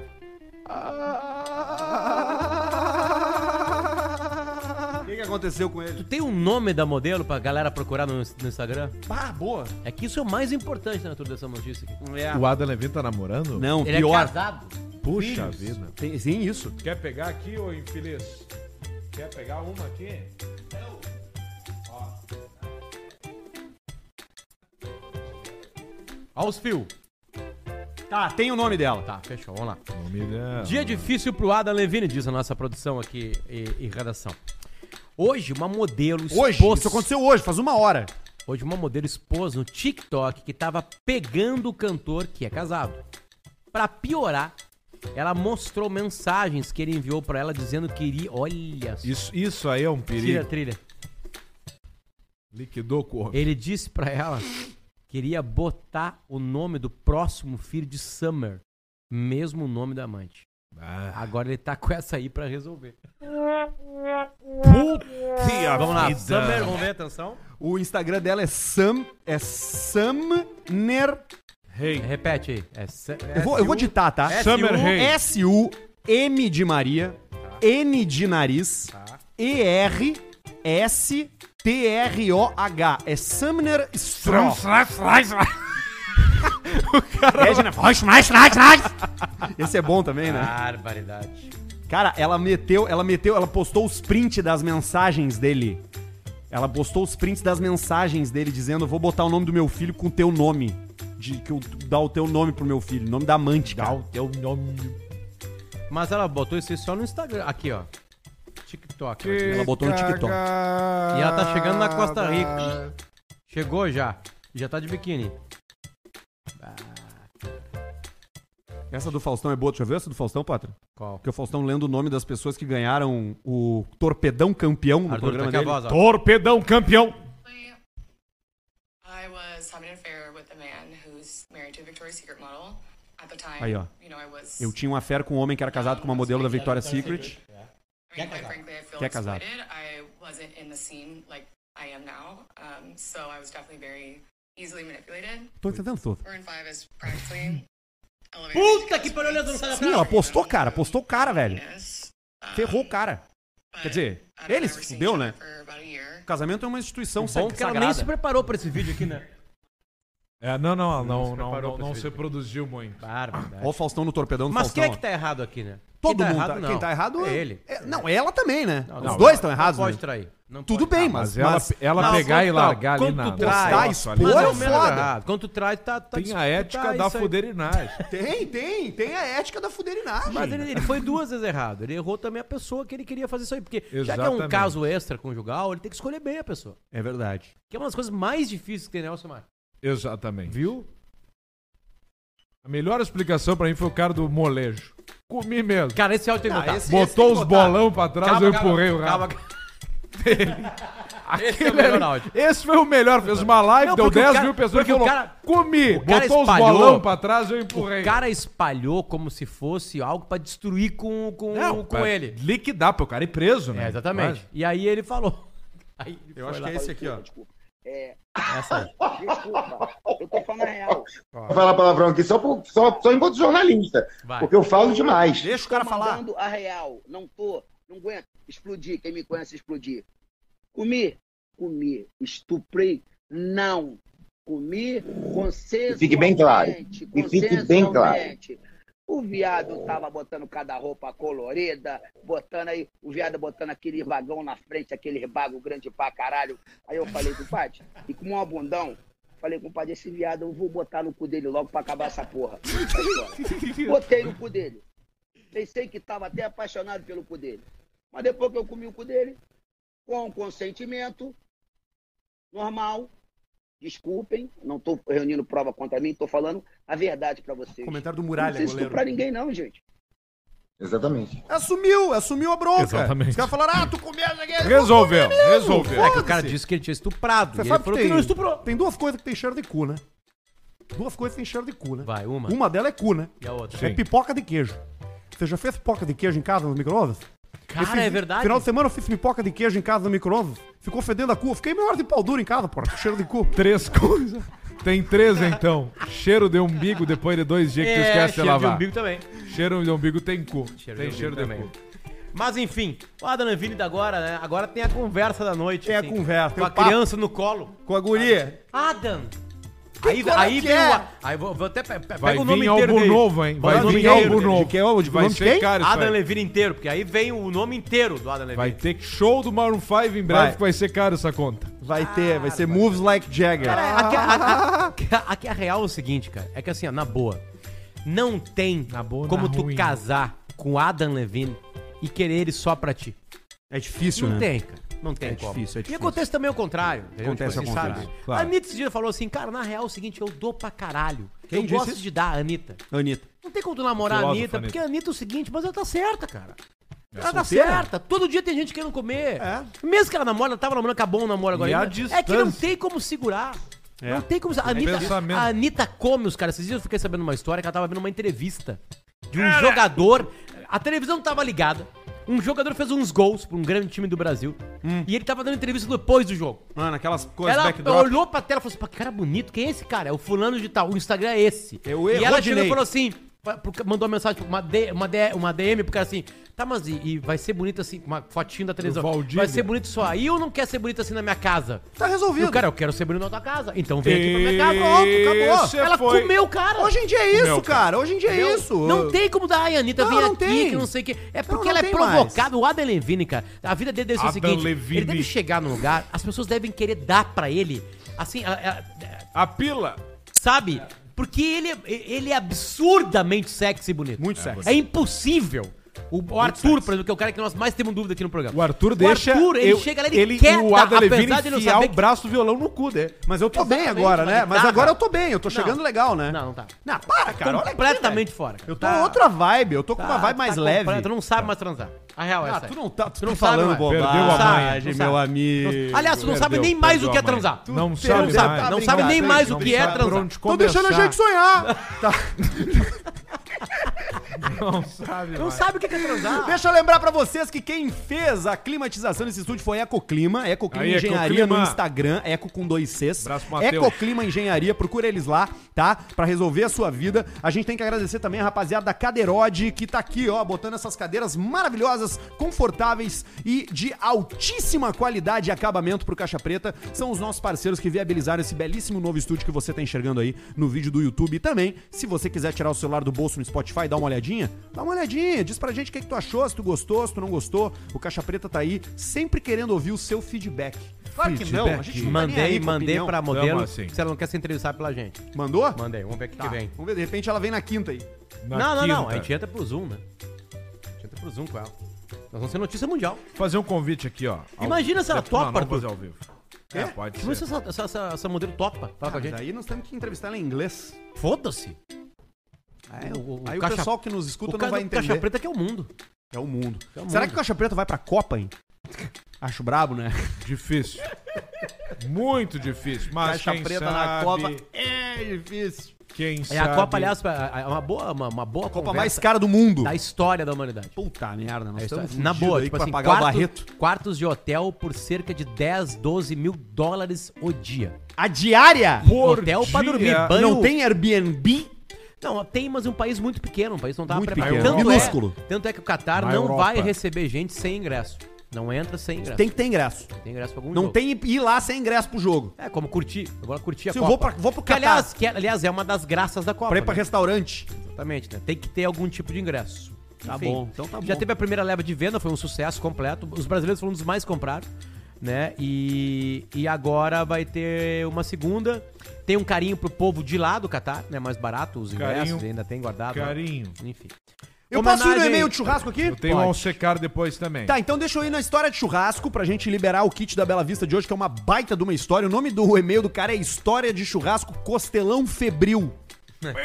O que, que aconteceu com ele? Tu tem um nome da modelo pra galera procurar no, no Instagram? Ah, boa. É que isso é o mais importante dentro dessa notícia aqui. É. O Adam Levine tá namorando? Não, Ele pior. é casado. Puxa Filhos. vida. Tem, sim, isso. Quer pegar aqui, ô infeliz? Quer pegar uma aqui? Olha os fios. Tá, tem o nome dela. Tá, fechou, vamos lá. Nome dela. Dia difícil pro Adam Levine, diz a nossa produção aqui e, e redação. Hoje, uma modelo Hoje, expôs- isso aconteceu hoje, faz uma hora. Hoje, uma modelo expôs no TikTok que tava pegando o cantor que é casado. Pra piorar, ela mostrou mensagens que ele enviou pra ela dizendo que iria. Olha só. Isso, isso aí é um Tira a perigo. trilha. Liquidou o corpo. Ele disse pra ela que iria botar o nome do próximo filho de Summer, mesmo o nome da amante. Ah, Agora ele tá com essa aí pra resolver. puta Vamos lá, vida. Summer, vamos ver, atenção. O Instagram dela é Sam. É Sumner. Hey, Repete aí. É, Eu vou, eu vou ditar, tá? Summer Hey. S-U-M de Maria. N de nariz. E-R-S-T-R-O-H. É Sumner Straw. Regina, voz mais, mais, mais. Esse é bom também, né? Barbaridade. Cara, ela meteu, ela meteu, ela postou os prints das mensagens dele. Ela postou os prints das mensagens dele dizendo: "Vou botar o nome do meu filho com o teu nome". De que eu dar o teu nome pro meu filho, nome da amante, Dá cara. o teu nome. Mas ela botou isso aí só no Instagram. Aqui, ó. TikTok. Ela botou no TikTok. E ela tá chegando na Costa Rica. Chegou já. Já tá de biquíni. Essa do Faustão é boa, deixa eu ver essa do Faustão, Pátria. Qual? Porque o Faustão lendo o nome das pessoas que ganharam o Torpedão Campeão no Arthur, tá programa a dele. voz. Torpedão campeão. I was having an affair with a man who's married to a Victoria's Secret model. At the time, Aí, ó. you know, I was. Eu tinha uma fé com um homem que era casado com uma modelo da Victoria's Secret. I mean, quite frankly, I feel Quer casar. I wasn't in the scene like I am now, um, so I was definitely very easily manipulated. Tô entendendo tudo. 5 is practically. Puta que pariu, Leandro, não sai da Sim, ela postou o cara, postou o cara, velho. Ferrou o cara. Quer dizer, I don't ele ever se fudeu, né? O casamento é uma instituição Bom sag- que ela nem se preparou pra esse vídeo aqui, né? É, não, não, não, se não, não, não se produziu muito. Bárbaro. Ó o Faustão no torpedão do Mas Faustão. quem é que ó. tá errado aqui, né? Todo Quem tá mundo errado, tá. não. Quem tá errado é ele. É, não, ela também, né? Não, Os não, dois estão errados, Não pode né? trair. Não Tudo pode. bem, mas, mas ela, mas- ela Não, pegar e quando tá- largar ali quando na tu trai, na- expor- ali. Mas é o menos foda. errado. Quando tu traz, tá... tá Tem a ética da isso aí. fuderinagem. Tem, tem, tem a ética da fuderinagem. Mas ele, ele foi duas vezes errado. Ele errou também a pessoa que ele queria fazer isso aí. Porque já que é um Exatamente. caso extraconjugal, ele tem que escolher bem a pessoa. É verdade. Que é uma das coisas mais difíceis que tem, né, Alcimar? Exatamente. Viu? A melhor explicação pra mim foi o cara do molejo. Comi mesmo. Cara, esse áudio tem que botar. esse- Botou tem que os botar. bolão pra trás, Calma, eu calma, empurrei o calma, rabo. calma. Esse é o melhor áudio. Esse foi o melhor. Fez uma live, Não, deu porque o 10 cara- mil pessoas porque que o falou, cara- comi. o cara Botou os espalhou- bolão pra trás, eu empurrei. O cara espalhou como se fosse algo pra destruir com, com, Não, com pra ele. Liquidar pro cara ir preso, né? É, exatamente. E aí ele falou. Aí ele Eu foi acho lá. que é esse aqui, ó. Essa aí. Desculpa, eu tô falando a real. Vou falar palavrão aqui só, por, só, só enquanto jornalista, Vai. porque eu falo demais. Deixa o Tô cara falar. mandando a real. Não tô, não aguento. Explodir, quem me conhece explodir. Comi, comi. Estuprei, não. Comi consensualmente. Fique bem claro. E fique bem claro. O viado tava botando cada roupa colorida, botando aí, o viado botando aquele vagão na frente, aquele bago grande pra caralho. Aí eu falei, compadre, e com um abundão, falei, compadre, esse viado eu vou botar no cu dele logo pra acabar essa porra. Botei no cu dele. Pensei que tava até apaixonado pelo cu dele. Mas depois que eu comi o cu dele, com consentimento, normal, desculpem, não tô reunindo prova contra mim, tô falando a verdade pra vocês. Comentário do não Muralha, precisa goleiro. estuprar ninguém não, gente. Exatamente. Assumiu, assumiu a bronca. Exatamente. Os caras falaram, ah, tu comeu. Resolveu, resolveu. É que o cara disse que ele tinha estuprado. Você e ele sabe falou que que, tem, não estuprou. tem duas coisas que tem cheiro de cu, né? Duas coisas que tem cheiro de cu, né? Vai, uma. Uma delas é cu, né? E a outra? Sim. É pipoca de queijo. Você já fez pipoca de queijo em casa no micro-ondas? Cara, é verdade. Final de semana eu fiz pipoca de queijo em casa no micro-ondas. Ficou fedendo a cu. Eu fiquei meia hora de pau duro em casa, porra. Cheiro de cu. Três coisas. Tem três, então. Cheiro de umbigo depois de dois dias que tu É, esquece de cheiro de lavar. umbigo também. Cheiro de umbigo tem cu. Cheiro tem de cheiro de umbigo cu. Mas enfim, o Adam Levine da agora, né? Agora tem a conversa da noite. Tem a conversa, Com tem a o papo. criança no colo. Com a guria. Adam! Aí, aí vem é? o. Aí vou, vou até. pe- pe- Vai Pega o nome vir inteiro algo dele. novo, hein? Vai o nome vir algo dele. novo. De que é o- de Vai nome de ser quem? caro isso Adam aí. Levine inteiro, porque aí vem o nome inteiro do Adam Levine. Vai ter show do Maroon 5 em breve Vai. que vai ser caro essa conta. Vai ter, vai ser Moves Like Jagger. Cara, aqui, a, a- a- aqui a real é o seguinte, cara. É que assim, ó, na boa. Não tem Na boa, como na tu ruim. casar com Adam Levine e querer ele só pra ti. É difícil, Não né? tem, cara. Não tem É como. difícil, é E difícil. acontece também o contrário. entendeu? Acontece assim, ao contrário, sabe? claro. A Anitta esse dia falou assim, cara, na real é o seguinte, eu dou pra caralho. Quem eu gosto isso? de dar, Anitta. Anitta. Não tem como tu namorar a Anitta, Anitta. porque a Anitta é o seguinte, mas ela tá certa, cara. ela tá certa. Todo dia tem gente querendo comer. É. Mesmo que ela namora, ela tava namorando, acabou o namoro agora. E a é que não tem como segurar. É. Não tem como. A Anitta, a Anitta come os caras. Esses dias eu fiquei sabendo uma história que ela tava vendo uma entrevista de um jogador. A televisão não tava ligada. Um jogador fez uns gols pra um grande time do Brasil. E ele tava dando entrevista depois do jogo. Mano, aquelas coisas Ela backdrop. olhou pra tela e falou assim: "Pô, que cara bonito, quem é esse cara? É o fulano de tal, o Instagram é esse. É o e ela Rodinei. chegou e falou assim: mandou uma mensagem, uma, D- uma, D- uma DM pro cara assim: Tá, mas e, e vai ser bonito assim, uma fotinho da televisão. Vai ser bonito só aí ou não quer ser bonito assim na minha casa? Tá E resolvido. o cara, eu quero ser bonito na tua casa. Então vem aqui pra minha casa. Pronto, acabou. Ela foi- comeu o cara. Hoje em dia é isso, Meu, cara. Hoje em dia é Entendeu? isso. Não tem como dar, ai, Anitta, Não, vem não aqui, tem. que não sei o que. É porque não ela é provocada. O Adam Levine, cara, a vida dele deve ser o seguinte: Levine. ele deve chegar num lugar, as pessoas devem querer dar pra ele, assim, a- a- A pila. sabe? Porque ele, ele é absurdamente sexy e bonito. Muito sexy. É impossível. O, o Arthur, por exemplo, que é o cara que nós mais temos dúvida aqui no programa. O Arthur deixa. Arthur, ele eu- chega lá, ele, quer o Adam Levine apesar de não enfiar saber o braço do violão no cu dele. Mas eu tô bem Exatamente, agora, né? Mas guitarra. agora eu tô bem, eu tô chegando legal, né? Não, não tá. Não, para, cara. Olha aqui, completamente fora. Eu tô Tá- outra vibe, eu tô com tá- uma vibe mais tá leve. Tu não sabe mais transar. A real é Ah, essa. tu não tá, tu Tu não tá sabe falando. Perdeu a bobagem, manha. Não meu sabe. amigo. Aliás, tu não sabe nem mais o que é a mãe. transar. Não Tu sabe não sabe, não sabe nem mais o que é sabe transar. Tô deixando a gente sonhar. Tá. Não sabe Não mais. sabe o que é transar. Deixa eu lembrar pra vocês que quem fez a climatização nesse estúdio foi Ecoclima. Ecoclima Aí, Engenharia Ecoclima. no Instagram. Eco com dois Cs. Abraço pro Matheus. Ecoclima Engenharia. Procura eles lá, tá? Pra resolver a sua vida. A gente tem que agradecer também a rapaziada da Cadeirode, que tá aqui, ó, botando essas cadeiras maravilhosas, confortáveis e de altíssima qualidade e acabamento pro Caixa Preta. São os nossos parceiros que viabilizaram esse belíssimo novo estúdio que você tá enxergando aí no vídeo do YouTube. E também, se você quiser tirar o celular do bolso no Spotify dar uma olhadinha, dá uma olhadinha. Diz pra gente o que, que tu achou, se tu gostou, se tu não gostou. O Caixa Preta tá aí, sempre querendo ouvir o seu feedback. Claro que não, a gente não tá nem aí Mandei, com mandei opinião. pra modelo Tamo assim. se ela não quer ser entrevistada pela gente. Mandou? Mandei, vamos ver o que, Tá. que vem. Vamos ver, de repente ela vem na quinta aí. Na não, não, não. quinta. A gente entra pro Zoom, né? A gente entra pro Zoom com ela. Nós vamos ser notícia mundial. Fazer um convite aqui, ó. Ao- Imagina se ela topa, não, Arthur. fazer ao vivo. É, pode Vamos ser. se essa, essa, essa, essa modelo topa. Fala com a Ah, mas gente. aí nós temos que entrevistar ela em inglês. Foda-se. Aí, O- o, o aí o caixa- pessoal que nos escuta O não vai entender. Caixa Preta que é o mundo. É o mundo. É o Será mundo. que o Caixa Preta vai pra Copa, hein? Acho brabo, né? Difícil. Muito difícil. Mas Caixa quem Preta sabe, na Copa é difícil. Quem É sabe... a Copa, aliás, é uma boa, uma, uma boa Copa conversa mais cara do mundo. da história da humanidade. Puta merda, nós É estamos na boa, aí tipo pra assim, pagar o quarto- Barreto. quartos de hotel por cerca de 10, 12 mil dólares o dia. A diária? Por hotel pra dia. dormir, banho... Não tem Airbnb? Não, tem, mas é um país muito pequeno, um país que não tava Muito preparado. pequeno, Tanto minúsculo. É, tanto é que o Qatar Na não Europa. vai receber gente sem ingresso. Não entra sem ingresso. Tem que ter ingresso. Tem ingresso pra algum Não jogo. tem ir lá sem ingresso pro jogo. É, como curtir. Agora curtir a Se eu Copa. vou pra- vou pro que, Catar. aliás, que, aliás, é uma das graças da Copa. Pra ir pra né? restaurante. Exatamente, né? Tem que ter algum tipo de ingresso. Tá bom, então tá Já bom. teve a primeira leva de venda, foi um sucesso completo. Os brasileiros foram um dos mais comprados, né? E, e agora vai ter uma segunda. Tem um carinho pro povo de lá do Catar, né? Mais barato, os ingressos Carinho. ainda tem guardado. Carinho. Enfim. Eu posso ir no Homenagem- e-mail de churrasco aqui? Eu tenho Pode. um Alsecar depois também. Tá, então deixa eu ir na história de churrasco pra gente liberar o kit da Bela Vista de hoje, que é uma baita de uma história. O nome do e-mail do cara é História de Churrasco Costelão Febril.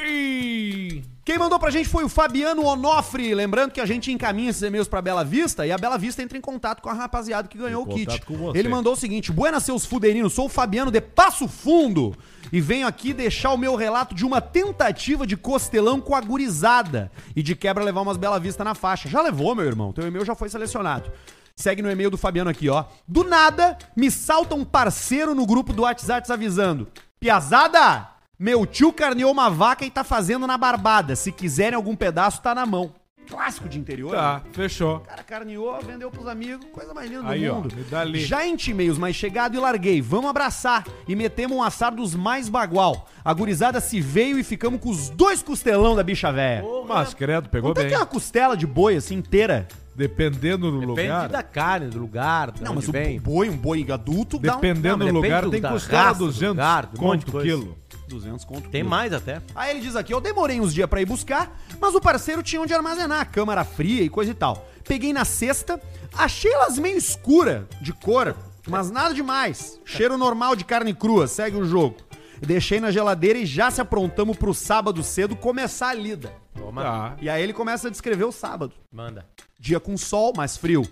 Ei! Quem mandou pra gente foi o Fabiano Onofre. Lembrando que a gente encaminha esses e-mails pra Bela Vista e a Bela Vista entra em contato com a rapaziada que ganhou Em o kit. Ele mandou o seguinte: Buenas, seus fuderinos, sou o Fabiano de Passo Fundo e venho aqui deixar o meu relato de uma tentativa de costelão com a gurizada e de quebra levar umas Bela Vista na faixa. Já levou, meu irmão? Teu e-mail já foi selecionado. Segue no e-mail do Fabiano aqui, ó. Do nada, me salta um parceiro no grupo do WhatsApp avisando: Piazada! Meu tio carneou uma vaca e tá fazendo na barbada. Se quiserem algum pedaço, tá na mão. Clássico de interior. Tá, né? fechou. O cara carneou, vendeu pros amigos, coisa mais linda Aí, do ó, mundo. me dá ali. Já intimei os mais chegados e larguei. Vamos abraçar. E metemos um assar dos mais bagual. A gurizada se veio e ficamos com os dois costelão da bicha véia. Mas, credo, pegou Quanto é bem. que é uma costela de boi assim inteira? Dependendo do Depende lugar. da carne, do lugar, Não, mas o vem. boi, um boi adulto, dá um... Dependendo Não, do depende lugar, do- tem costela raça, do 200 lugar, um monte de quilo. 200 conto. Tem mais até. Aí ele diz aqui, eu demorei uns dias pra ir buscar, mas o parceiro tinha onde armazenar, a câmara fria e coisa e tal. Peguei na sexta, achei elas meio escura de cor, mas nada demais. Cheiro normal de carne crua, segue o jogo. Deixei na geladeira e já se aprontamos pro sábado cedo começar a lida. Toma. Tá. E aí ele começa a descrever o sábado. Manda. Dia com sol, mais frio.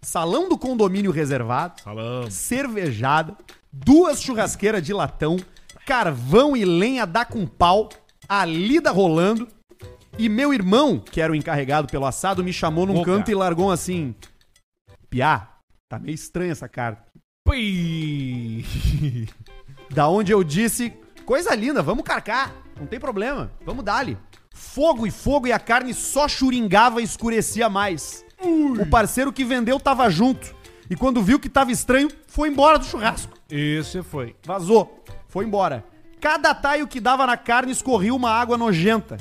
Salão do condomínio reservado, Salão. cervejada, duas churrasqueiras de latão, carvão e lenha dá com pau, a lida rolando. E meu irmão, que era o encarregado pelo assado, me chamou num canto e largou assim: Piá, tá meio estranha essa carta. Pui. Da onde eu disse: Coisa linda, vamos carcar, não tem problema, vamos dali. Fogo e fogo e a carne só churingava e escurecia mais. O parceiro que vendeu tava junto. E quando viu que tava estranho, foi embora do churrasco. Esse foi. Vazou. Foi embora. Cada taio que dava na carne escorria uma água nojenta.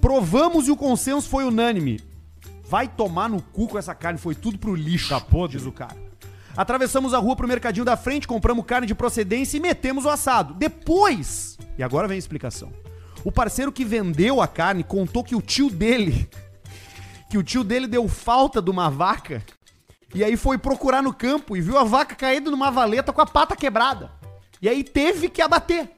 Provamos e o consenso foi unânime. Vai tomar no cu com essa carne, foi tudo pro lixo. Tá podre. diz o cara. Atravessamos a rua pro mercadinho da frente, compramos carne de procedência e metemos o assado. Depois, e agora vem a explicação. O parceiro que vendeu a carne contou que o tio dele, que o tio dele deu falta de uma vaca e aí foi procurar no campo e viu a vaca caída numa valeta com a pata quebrada. E aí teve que abater.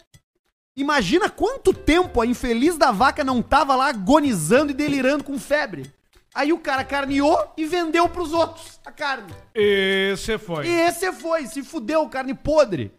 Imagina quanto tempo a infeliz da vaca não tava lá agonizando e delirando com febre. Aí o cara carneou e vendeu pros outros a carne. Esse foi. E esse foi, se fudeu, carne podre.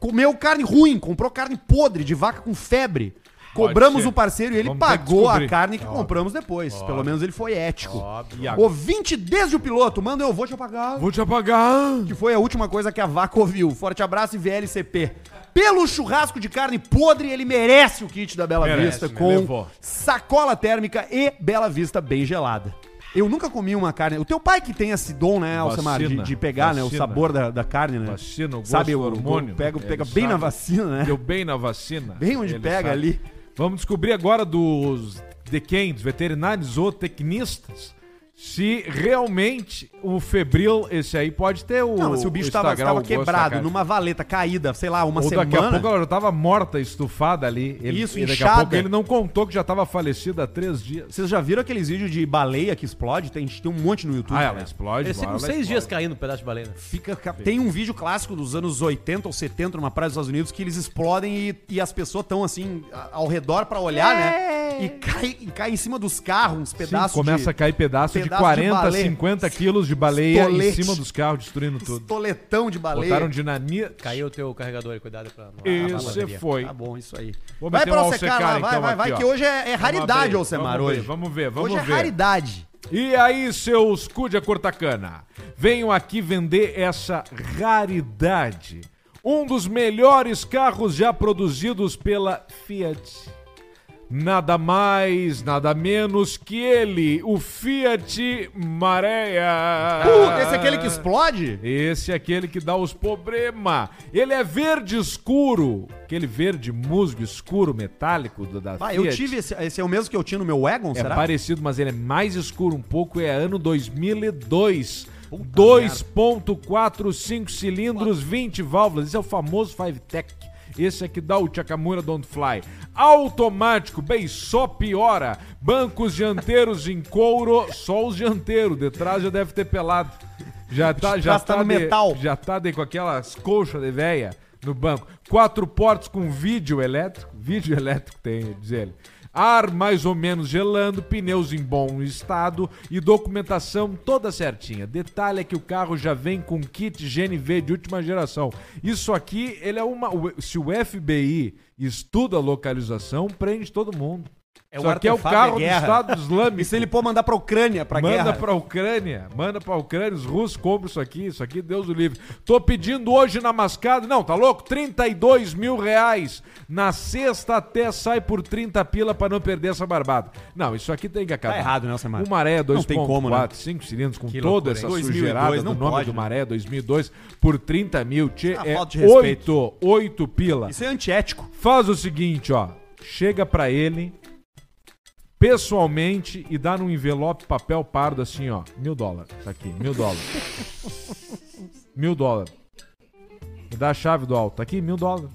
Comeu carne ruim, comprou carne podre de vaca com febre. Cobramos o parceiro e ele Vamos ter que pagou a descobrir. carne que Óbvio. compramos depois. Pelo menos ele foi ético. E agora? Ouvinte desde o piloto, manda eu vou te apagar. Vou te apagar. Que foi a última coisa que a vaca ouviu. Forte abraço e VLCP. Pelo churrasco de carne podre, ele merece o kit da Bela Merece, Vista né? com Levou. sacola térmica e Bela Vista bem gelada. Eu nunca comi uma carne. O teu pai que tem esse dom, né, Alcemar, de, Vacina, de pegar né, o vacina. sabor da, da carne, né? Vacina, o gosto, Sabe, o hormônio. Pega, Ele pega bem na sabe. vacina, né? Deu bem na vacina. Bem onde Ele pega sabe. ali. Vamos descobrir agora dos de quem? Dos veterinários zootecnistas. Se realmente o febril, esse aí pode ter o. Não, se o bicho tava, Instagram, tava o gosto da quebrado, numa valeta caída, sei lá, uma Ou semana. daqui a pouco ela já tava morta, estufada ali. Ele, Isso, e daqui inchada. a pouco ele não contou que já tava falecida há três dias. Vocês já viram aqueles vídeos de baleia que explode? Tem, tem um monte no YouTube. Ah, ela cara. explode. Eles ficam seis explode. dias caindo um pedaço de baleia. Fica, ca- tem um vídeo clássico dos anos 80 ou 70 numa praia dos Estados Unidos que eles explodem e, e as pessoas estão assim ao redor pra olhar, né? E cai, e cai em cima dos carros uns Sim, pedaços começa de a cair pedaço, de pedaço de 40, baleia. 50 quilos de baleia Estolete. em cima dos carros, destruindo tudo. toletão de baleia. Botaram dinamite. Caiu o teu carregador, cuidado pra não bateria. foi. Tá bom, isso aí. Vou vai pra Alcecar lá, vai, então, vai, vai, aqui, que hoje é, é raridade, Alcemar, vamos ver, hoje. vamos ver, vamos hoje é ver. raridade. E aí, seus cu de cortacana, venham aqui vender essa raridade. Um dos melhores carros já produzidos pela Fiat. Nada mais, nada menos que ele, o Fiat Marea. Puta, esse é aquele que explode? Esse é aquele que dá os problema. Ele é verde escuro, aquele verde musgo escuro metálico do da Ah, Fiat. eu tive esse, esse é o mesmo que eu tinha no meu Wagon, É será? parecido, mas ele é mais escuro um pouco. É ano 2002. Puta 2.45 cilindros, 20 válvulas. Esse é o famoso Five Tech. Esse aqui dá o Chakamura Don't Fly. Automático, bem, só piora. Bancos dianteiros em couro, só os dianteiros. De trás já deve ter pelado. Já tá, já trás tá no de- metal. Já tá de, com aquelas colchas de véia no banco. Quatro portas com vídeo elétrico. Vídeo elétrico tem, diz ele. Ar mais ou menos gelando, pneus em bom estado e documentação toda certinha. Detalhe é que o carro já vem com kit GNV de última geração. Isso aqui, ele é uma. Se o FBI estuda a localização, prende todo mundo. É Isso aqui é o carro do. Estado Islâmico. E se ele pôr mandar pra Ucrânia, pra manda guerra? pra Ucrânia, manda pra Ucrânia, os russos compram isso aqui, isso aqui, Deus o livre. Tô pedindo hoje na mascada, não, tá louco? 32 mil reais. Na sexta até sai por 30 pila pra não perder essa barbada. Não, isso aqui tem que acabar. Tá errado, né, Alcemar? O Maré Não tem como, 2.4, né? 5 cilindros, com Que toda loucura, essa hein? 2002, sujeirada do nome pode, do né? Maré 2002 por 30 mil. Tchê, é falta de respeito. 8, 8 pila. Isso é antiético. Faz o seguinte, ó. Chega pra ele pessoalmente e dá num envelope papel pardo assim, ó. Mil dólares. Isso aqui, mil dólares. mil dólares. Me dá a chave do alto. Tá aqui, mil dólares.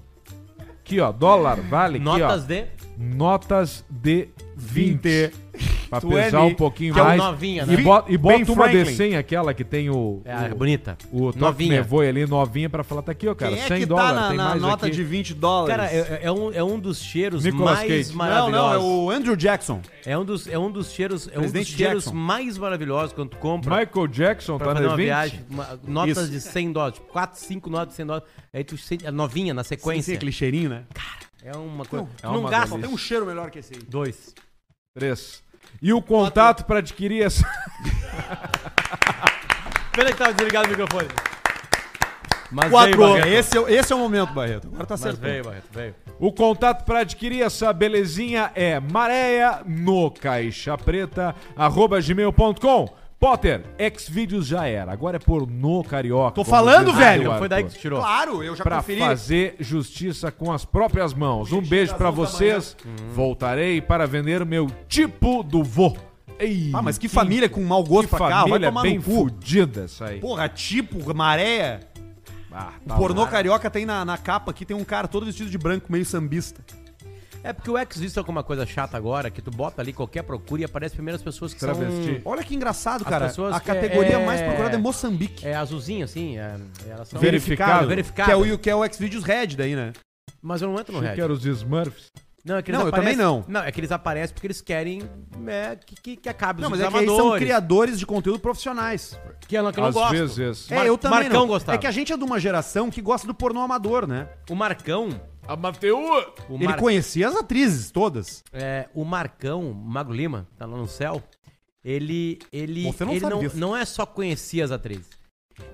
Aqui, ó. Dólar, vale aqui, Notas ó. de. Notas de 20. 20. Pra 20, pesar um pouquinho que é mais. novinha, né? E bota, e bota Ben uma de Franklin. 100, aquela que tem o... É, o- bonita. O Novinha. nevoi ali, novinha, pra falar, tá aqui, ó, cara, Quem é 100 que dólares, tá na, tem na mais nota aqui. de 20 dólares? Cara, é, é um, é um dos cheiros Nicolas mais Cage. Não, maravilhosos. não, é o Andrew Jackson. É um dos, é um dos cheiros, é um dos cheiros Jackson. mais maravilhosos quando tu compra Michael Jackson tá fazer na uma 20? viagem. uma- notas Isso. de 100 dólares, tipo 4, 5 notas de 100 dólares. Aí tu sente a novinha na Sim, sequência. sim, aquele cheirinho, né? É uma coisa. é tu não uma gasta. Tem um cheiro melhor que esse aí. Dois. Três. E o contato pra adquirir essa... Pena que tava desligado o microfone. Mas Quatro. veio, Barreto. Esse é, o- esse é o momento, Barreto. Agora tá Mas certo. veio, Barreto, veio. O contato para adquirir essa belezinha é maréia no caixa preta, arroba gmail.com. Potter, Xvideos já era. Agora é por no carioca. Tô falando, o velho. Foi daí que tu tirou. Claro, eu já Pra conferi. fazer justiça com as próprias mãos. Um beijo pra vocês. Voltarei para vender o meu tipo do vô. Ei, Ah, mas que família com mau gosto que pra cá, vai família tomar bem no cu. fudida essa aí. Porra, tipo, maré. Ah, O tá pornô lá. carioca tem na, na capa aqui, tem um cara todo vestido de branco, meio sambista. É porque o Xvideos é uma coisa chata agora, que tu bota ali qualquer procura e aparece primeiro as pessoas que Travesti. são... Olha que engraçado, As cara. pessoas A que categoria é- mais procurada é Moçambique. É azulzinho, assim, é, elas são... Verificado. Verificado. Que é o, que é o Xvideos Red daí, né? Mas eu não entro no Achei Red. que era os Smurfs. Não, é que eles Não, eu aparecem- também não. Não, é que eles aparecem porque eles querem é, que, que, que acabe Não, os mas é que aí são amadores. criadores de conteúdo profissionais. Que eu não, que eu não Às gosto. vezes. É, Mar- eu também Marcão não. gostava. É que a gente é de uma geração que gosta do pornô amador, né? O Marcão... A Mateu! O Ele Mar- conhecia as atrizes todas. É, o Marcão, o Mago Lima, tá lá no céu, ele, ele, Você não ele sabe não, disso. não é só conhecia as atrizes.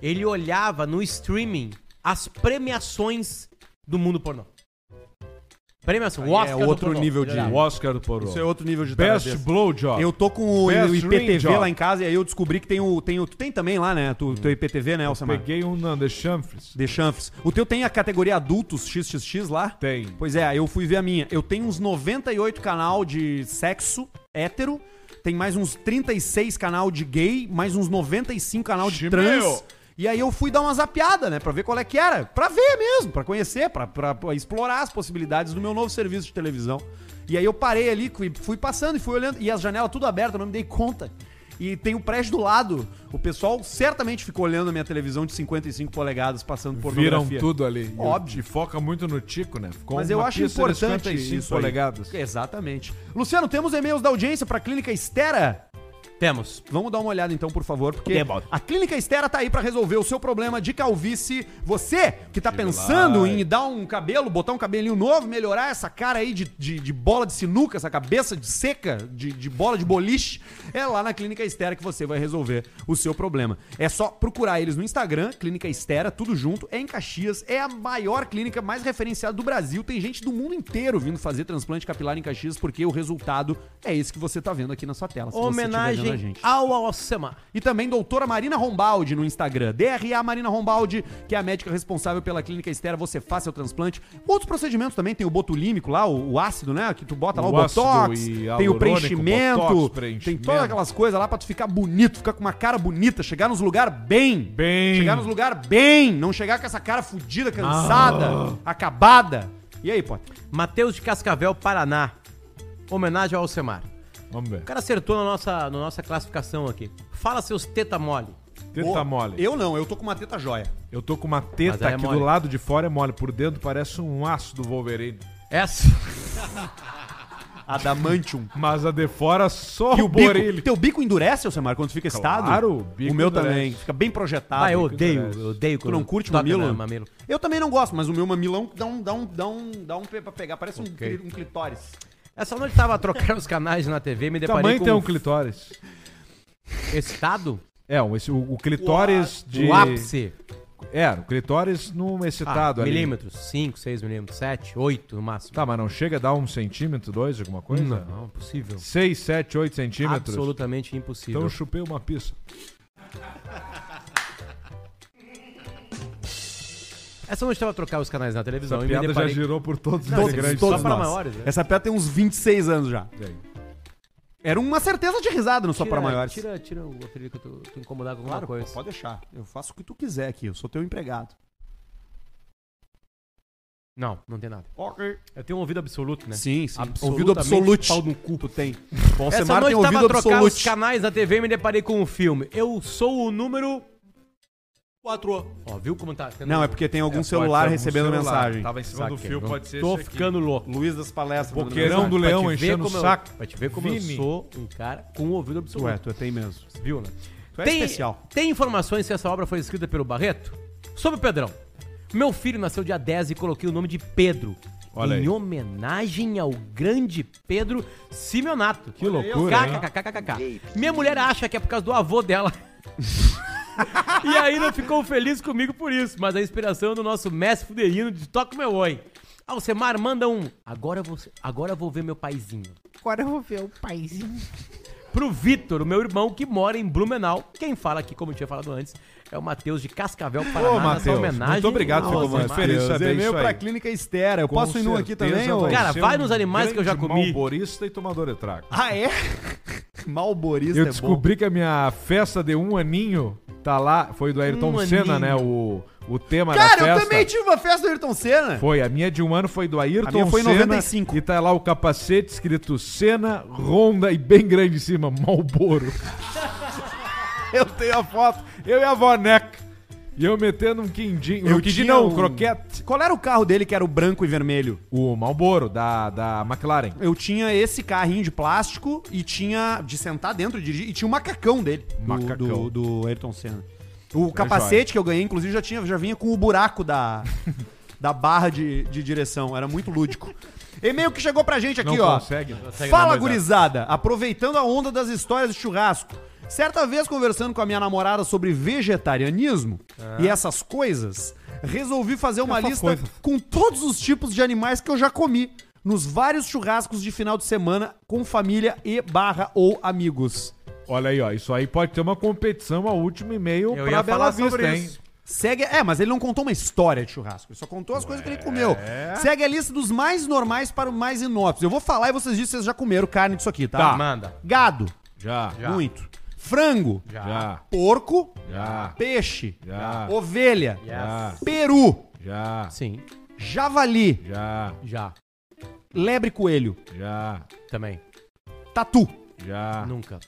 Ele olhava no streaming as premiações do mundo pornô. Premiação, o é Oscar do outro pornô. nível de- O. Oscar do Porô. Isso é outro nível de Best taradeza. Blowjob. Eu tô com o, Best o IPTV ring lá em casa e aí eu descobri que tem o. Tem o tu tem também lá, né? Tu, teu IPTV, né, Elsamar? Peguei um na The Chamfres. The Chanfres. O teu tem a categoria adultos XXX lá? Tem. Pois é, eu fui ver a minha. Eu tenho uns 98 canal de sexo hétero, tem mais uns 36 canal de gay, mais uns 95 canal de Ixi, trans. E aí eu fui dar uma zapeada, né, Pra ver qual é que era, Pra ver mesmo, pra conhecer, pra pra- pra explorar as possibilidades do meu novo serviço de televisão. E aí eu parei ali, fui, passando e fui olhando, e as janelas tudo abertas, eu não me dei conta. E tem o prédio do lado. O pessoal certamente ficou olhando a minha televisão de 55 polegadas passando por Viram tudo ali. Óbvio. E foca muito no Tico, né? Ficou Mas eu acho importante 55 isso polegadas. Exatamente. Luciano, temos e-mails da audiência para a Clínica Estera? Temos. Vamos dar uma olhada então, por favor, porque Temos. a Clínica Estera tá aí para resolver o seu problema de calvície. Você que tá pensando em dar um cabelo, botar um cabelinho novo, melhorar essa cara aí de, de, de bola de sinuca, essa cabeça de seca, de, de bola de boliche, é lá na Clínica Estera que você vai resolver o seu problema. É só procurar eles no Instagram, Clínica Estera, tudo junto, é em Caxias, é a maior clínica mais referenciada do Brasil. Tem gente do mundo inteiro vindo fazer transplante capilar em Caxias porque o resultado é esse que você tá vendo aqui na sua tela. se a gente. ao Alcemar. E também doutora Marina Rombaldi no Instagram. DRA Marina Rombaldi, que é a médica responsável pela clínica Estera, você faz seu transplante. Outros procedimentos também, tem o botulímico lá, o, o ácido, né? Que tu bota lá o, O botox, e tem o preenchimento, botox, tem preenchimento. todas aquelas coisas lá pra tu ficar bonito, ficar com uma cara bonita, chegar nos lugares bem. Bem. Chegar nos lugares bem, não chegar com essa cara fudida, cansada, Ah. acabada. E aí, Potter? Matheus de Cascavel, Paraná. Homenagem ao Alcemar. Vamos ver. O cara acertou na nossa, na nossa classificação aqui. Fala seus teta mole. Teta Ô, mole. Eu não, eu tô com uma teta joia. Eu tô com uma Mas teta aí é aqui mole. do lado de fora é mole. Por dentro parece um aço do Wolverine. Essa. Adamantium. Mas a de fora só E o o bico, Borelli. teu bico endurece, Alcemar, quando tu fica excitado? Claro, o bico o meu endurece. também. Fica bem projetado. Ah, eu odeio, endurece. eu odeio Tu não curte toca mamilo? na mamilo? Eu também não gosto, mas o meu mamilão dá um, dá um, dá um, dá um pé pra pegar. Parece um, cli- um clitóris. Essa noite tava trocando os canais na TV, me deparei Também com tem um clitóris. excitado. É, um, esse, o, o clitóris de... O ápice. É, o clitóris num excitado Ah, ali. milímetros. 5, 6 milímetros, 7, 8 no máximo. Tá, mas não chega a dar um centímetro, dois, alguma coisa? Não, não, impossível. 6, 7, 8 centímetros? Absolutamente impossível. Então eu chupei uma pizza. Essa noite tava trocando os canais na televisão Essa piada já deparei... girou por todos Não, os grandes. só Todos para nós. maiores, né? Essa pedra tem uns 26 anos já. Era uma certeza de risada no Só para Maiores. Tira, tira o apelido que eu tô, tô incomodado com alguma Claro, coisa. pode deixar. Eu faço o que tu quiser aqui. Eu sou teu empregado. Não, não tem nada. Ok. Eu tenho um ouvido absoluto, né? Sim, sim. Ouvido absolute. pau no cu. Tu tem. Essa noite tem tava ouvido a trocar os canais na TV e me deparei com um filme. Eu sou o número... 4. Ó, viu como tá? Não, é porque tem algum É, celular algum recebendo celular. mensagem. Tava em cima do Saquei. fio, pode ser Tô esse aqui. ficando louco. Luiz das palestras. Boqueirão do leão enchendo o eu- saco. Pra te ver como Vini. eu sou um cara com um ouvido absoluto. Tu é, tu é, tem mesmo. Viu, né? Tu é especial. Tem informações se essa obra foi escrita pelo Barreto? Sobre o Pedrão. Meu filho nasceu dia 10 e coloquei o nome de Pedro. Olha em aí. homenagem ao grande Pedro Simeonato. Que loucura, hein? KKKKK. Minha mulher acha que é por causa do avô dela. e não ficou feliz comigo por isso, mas a inspiração é do nosso mestre fuderino de Toca Meu Oi. Alcemar, manda um. Agora eu vou, agora eu vou ver meu paizinho. Agora eu vou ver o paizinho. Pro Vitor, o meu irmão que mora em Blumenau. Quem fala aqui, como eu tinha falado antes, é o Matheus de Cascavel, Paraná, Ô, Matheus, homenagem. muito obrigado pelo muito feliz de saber e-mail pra. Clínica Estera. Eu Com posso ir num aqui também? ô? Cara, vai nos animais que eu já comi. Malborista e tomador de trago. Ah, é? Malborista Eu é bom. descobri que a minha festa de um aninho tá lá, foi do Ayrton Um Senna, aninho. né? O, o tema Cara, da eu festa. também tive uma festa do Ayrton Senna. Foi, a minha de um ano foi do Ayrton A minha foi em Senna, 95. E tá lá o capacete escrito Senna, Honda e bem grande em cima, Malboro. eu tenho a foto, eu e a Voneca. E eu metendo um quindim. Eu um quindim tinha não, um- um croquete. Qual era o carro dele que era o branco e vermelho? O Malboro, da, da McLaren. Eu tinha esse carrinho de plástico e tinha de sentar dentro e dirigir. E tinha o macacão dele. do- Macacão. Do, do Ayrton Senna. O capacete que eu ganhei, inclusive, já, tinha, já vinha com o buraco da, da barra de, de direção. Era muito lúdico. E-mail que chegou pra gente aqui, Não ó. consegue? Fala, gurizada. Aproveitando a onda das histórias de churrasco. Certa vez, conversando com a minha namorada sobre vegetarianismo e essas coisas, resolvi fazer uma Essas lista coisas. com todos os tipos de animais que eu já comi nos vários churrascos de final de semana com família e barra ou amigos. Olha aí, ó. Isso aí pode ter uma competição ao último e-mail Eu pra ia Bela falar Vista, sobre hein? isso. Segue. É, mas ele não contou uma história de churrasco. Ele só contou as coisas que ele comeu. Segue a lista dos mais normais para o mais inóculos. Eu vou falar e vocês dizem se vocês já comeram carne disso aqui, tá? Tá. Manda. Gado. Já, Já. Muito. Frango. já, Porco. já, Peixe. já, Ovelha. já, Peru. já, Sim, Javali. já, já. Lebre coelho. já, Também. Tatu. já. Nunca.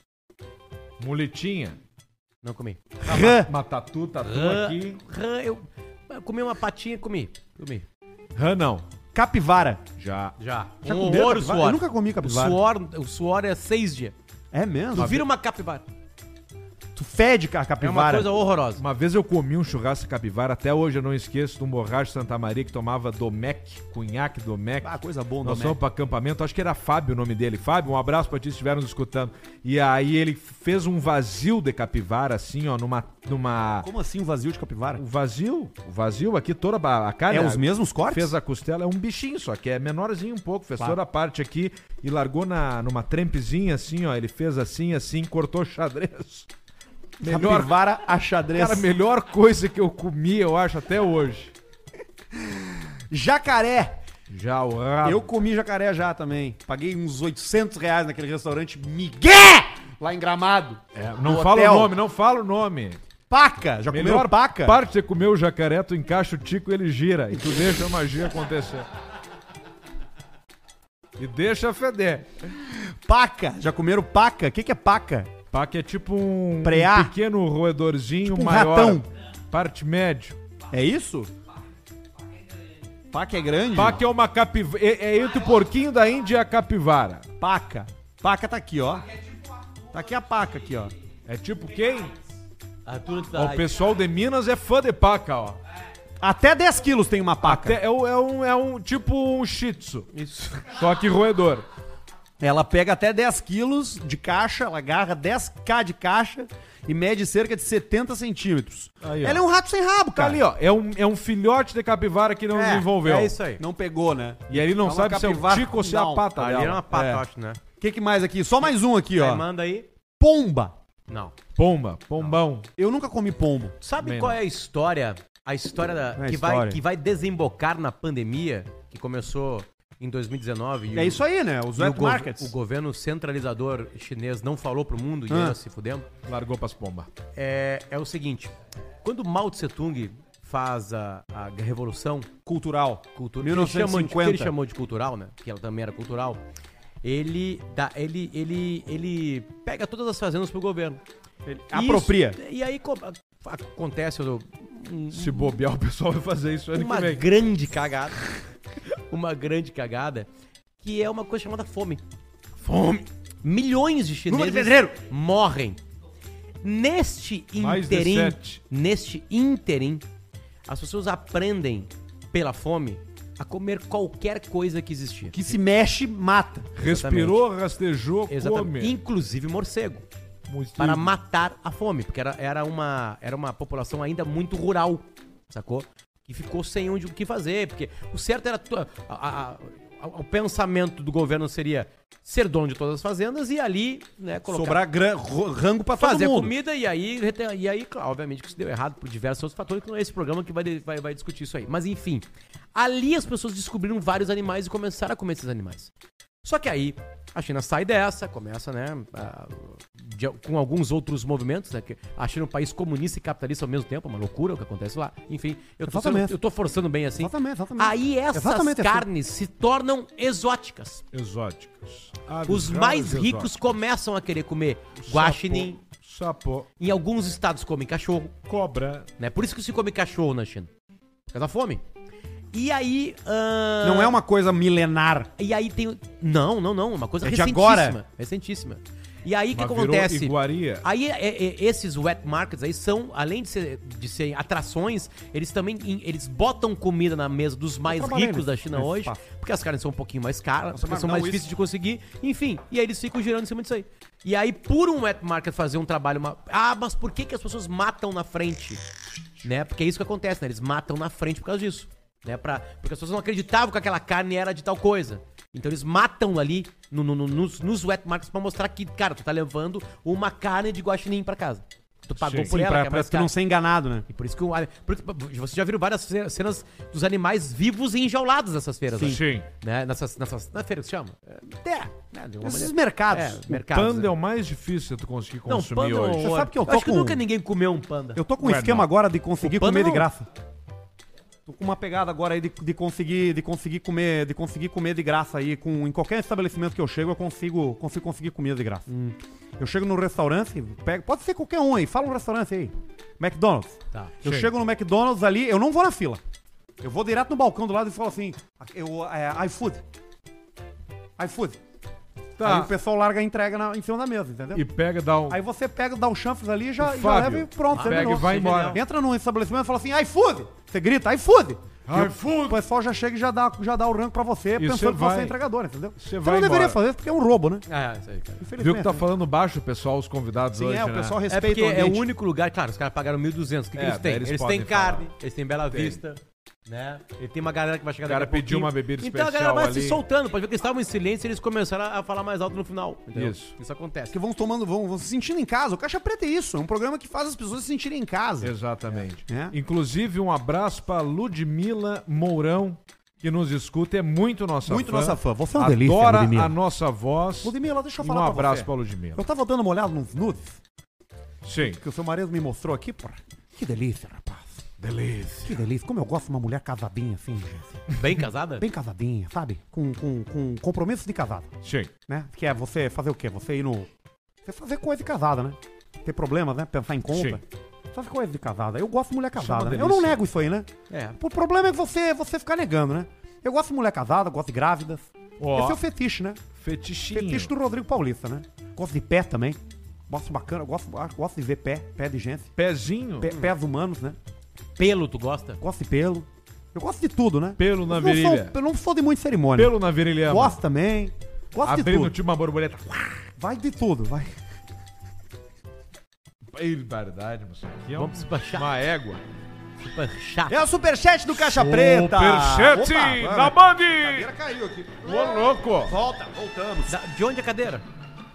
Muletinha. Não comi. Rã. Matatu, tatu Rã, aqui. rã, eu, eu comi uma patinha, comi. Comi. Rã não. Capivara. Já. Já. Já um comeu horror o capivara? suor. Eu nunca comi o capivara. suor, o suor é seis dias. É mesmo? Tu vira uma capivara. Tu fede a É uma capivara. coisa horrorosa. Uma vez eu comi um churrasco de capivara, até hoje eu não esqueço, um borracho Santa Maria que tomava Domec, cunhaque Domec. Ah, coisa boa, Nós fomos pra acampamento, acho que era Fábio o nome dele. Fábio, um abraço pra ti se estiver nos escutando. E aí ele fez um vazio de capivara, assim, ó, numa. numa Como assim um vazio de capivara? o vazio, o vazio aqui, toda a a carne. É os mesmos cortes? Fez a costela, é um bichinho só, que é menorzinho um pouco, fez Claro. toda a parte aqui e largou na, numa trempezinha assim, ó. Ele fez assim, assim, cortou xadrez. Melhor, Capivara a xadrez. cara, melhor coisa que eu comi, eu acho, até hoje. Jacaré. Já o. Eu comi jacaré já também. Paguei uns 800 reais naquele restaurante Miguel, lá em Gramado. É, não fala hotel. o nome, não fala o nome. Paca. Já Melhor comeram paca? parte de você comer o jacaré, tu encaixa o tico e ele gira. E tu deixa a magia acontecer. E deixa feder. Paca. Já comeram paca? O que, que é paca? Paca é tipo um, um pequeno roedorzinho Tipo um maior. ratão. Parte médio. É isso? Paca é grande? Paca é uma capivara. É, é entre o porquinho da Índia e a capivara. Paca. Paca tá aqui, ó. Tá aqui a paca aqui, ó. É tipo quem? Ó, o pessoal de Minas é fã de paca, ó. Até 10 quilos tem uma paca. Até é, um- é um, é um tipo um shih tzu. Isso. Só que roedor. Ela pega até 10 quilos de caixa, ela agarra 10k de caixa e mede cerca de 70 centímetros. Aí, ó. ela é um rato sem rabo, Tá cara. ali, ó. É um, é um filhote de capivara que não É, desenvolveu. É isso aí. Não pegou, né? E aí ele não É uma sabe se é o capivara tico ou se é a não. pata Ali dela. era uma pata, É. eu acho, né? O que, que mais aqui? Só mais um aqui, Aí ó. manda aí. Pomba. Não. Pomba, pombão. Eu nunca comi pombo. Sabe Também qual não. é a história? A história da, Não é que, história. Vai, que vai desembocar na pandemia, que começou em 2019. e É o- isso aí, né? Os o, wet markets. o governo centralizador chinês não falou pro mundo e Ah. nós se fudemos. Largou pras pombas. É, é o seguinte: quando Mao Tse Tung faz a, a revolução Cultural. cultural, que ele, chamou de, que 1950. ele chamou de cultural, né? Que ela também era cultural. Ele dá, ele, ele, ele pega todas as fazendas pro governo. Ele Isso- apropria. e aí acontece um- Se bobear, o pessoal vai fazer isso ano uma que vem. grande cagada. uma grande cagada. Que é uma coisa chamada fome. Fome. Milhões de de chineses pedreiro. morrem. Neste Mais de interim, neste interim, as pessoas aprendem pela fome a comer qualquer coisa que existia. Que se mexe, mata. Respirou, rastejou, Exatamente. come. Inclusive morcego. Para matar a fome, porque era, era, uma, era uma população ainda muito rural, sacou? que ficou sem onde o que fazer, porque o certo era a- a- a- o pensamento do governo seria ser dono de todas as fazendas e ali, né, colocar Sobrar gran- rango pra todo fazer comida e aí, e aí, claro, obviamente que isso deu errado por diversos outros fatores, que não é esse programa que vai, vai, vai discutir isso aí. Mas enfim, ali as pessoas descobriram vários animais e começaram a comer esses animais. Só que aí a China sai dessa, começa, né, a- de- com alguns outros movimentos, né, que a China é um país comunista e capitalista ao mesmo tempo, é uma loucura o que acontece lá. Enfim, eu tô, sendo- eu tô forçando bem assim. Exatamente, exatamente. Aí essas Exatamente assim. carnes se tornam exóticas. Exóticos. Os mais ricos começam a querer comer guaxinim, Sapo, em alguns estados comem cachorro, cobra. né? Por isso que se come cachorro na China. Por causa da fome. E aí. ahn, Não é uma coisa milenar. E aí tem. Não, não, não. Uma coisa É de recentíssima. agora. Recentíssima. E aí o que acontece? iguaria. Aí é- é- esses wet markets aí são, além de ser, de ser atrações, eles também eles botam comida na mesa dos mais ricos da China hoje, porque as carnes são um pouquinho mais caras, Nossa, são mais isso. difíceis de conseguir, enfim. E aí eles ficam girando em cima disso aí. E aí, por um wet market fazer um trabalho. Uma... Ah, mas por que, que as pessoas matam na frente? Né? Porque é isso que acontece, né? Eles matam na frente por causa disso. Né? Pra... Porque as pessoas não acreditavam que aquela carne era de tal coisa. Então eles matam ali no- no- no- nos, nos wet markets pra mostrar que, cara, tu tá levando uma carne de guaxinim pra casa. Tu pagou Sim. por ela, pra, que é pra tu não ser enganado, né? E por isso que o, por- você já viram várias ce- cenas dos animais vivos e enjaulados nessas feiras. Sim. né? Sim. Né? Nessas, nessas, na feira que se chama? É, né? De uma Esses mercados. É, O mercados. panda né? é o mais difícil de tu conseguir Não, consumir panda é hoje. Você sabe que eu tô acho que com- nunca ninguém comeu um panda. Eu tô com um esquema não. agora de conseguir comer de não. graça. Tô com uma pegada agora aí de, de conseguir de conseguir comer de conseguir comer de graça aí com em qualquer estabelecimento que eu chego eu consigo consigo conseguir comida de graça. Hum. Eu chego no restaurante, pego, pode ser qualquer um aí, fala um restaurante aí. McDonald's. Tá. Eu Sim. chego no McDonald's ali, eu não vou na fila. Eu vou direto no balcão do lado e falo assim, eu é, iFood. iFood. Tá. Aí o pessoal larga a entrega na- em cima da mesa, entendeu? E pega, dá um. Aí você pega, dá o chanfres ali e já, O e já Fábio. leva e pronto. Pega terminou. e vai embora. Entra num estabelecimento e fala assim, iFood! Você grita, iFood! iFood! O pessoal já chega e já dá, já dá o rango pra você, E pensando você que você vai. é entregador, entendeu? Você Você vai não deveria embora. fazer isso porque é um roubo, né? É, isso aí, cara. Viu que tá né? falando baixo, pessoal, os convidados Sim, hoje, é, o né? pessoal É respeita porque o é o ambiente. único lugar, claro, os caras pagaram 1.200. O que, que É, eles têm? daí eles Eles, podem têm carne, falar. eles têm Bela. Vista, né? E tem uma galera que vai chegar O cara daqui a pediu uma bebida Então a galera especial vai se ali. soltando, pode ver que eles estavam em silêncio e eles começaram a falar mais alto no final. entendeu? Isso. Isso acontece. Que vão tomando, vão, vão se sentindo em casa. O Caixa Preta é isso, é um programa que faz as pessoas se sentirem em casa. Exatamente. É. Inclusive, um abraço pra Ludmila Mourão, que nos escuta, é muito nossa Muito fã. nossa fã. Você é um Adora delícia, Ludmila. a nossa voz. Ludmila, deixa eu E falar um pra abraço você. pra Ludmila. Eu tava dando uma olhada nos nudes Sim. que o seu marido me mostrou aqui, porra. Que delícia, rapaz. Delícia. Que delícia. Como eu gosto de uma mulher casadinha assim, gente. Bem casada? Bem casadinha, sabe? Com, com, com compromisso de casado. Sim. né? Que é você fazer o quê? Você ir no. Você fazer coisa de casada, né? Ter problemas, né? Pensar em conta. Fazer coisa de casada. Eu gosto de mulher casada. né? Eu não nego isso aí, né? É. O problema é você, você ficar negando, né? Eu gosto de mulher casada, gosto de grávidas. Ó. Esse é o fetiche, né? Fetichinho. Fetiche do Rodrigo Paulista, né? Gosto de pé também. Gosto bacana, gosto, gosto de ver pé, pé de gente. Pezinho. Pé- pés humanos, né? Pelo, tu gosta? Gosto de pelo. Eu gosto de tudo, né? Pelo na Eu não sou- virilha. eu não sou de muita cerimônia. Pelo na virilha. Gosto também. Gosto de Abrindo tudo. tipo uma borboleta. Vai de tudo, vai. Barbaridade, moço. Aqui é um- Vamos baixar. uma égua. Super chato. É o superchat do Caixa Preta. Superchat da A Band. cadeira caiu aqui. Ô, louco. Volta, voltamos. Da- de onde é a cadeira?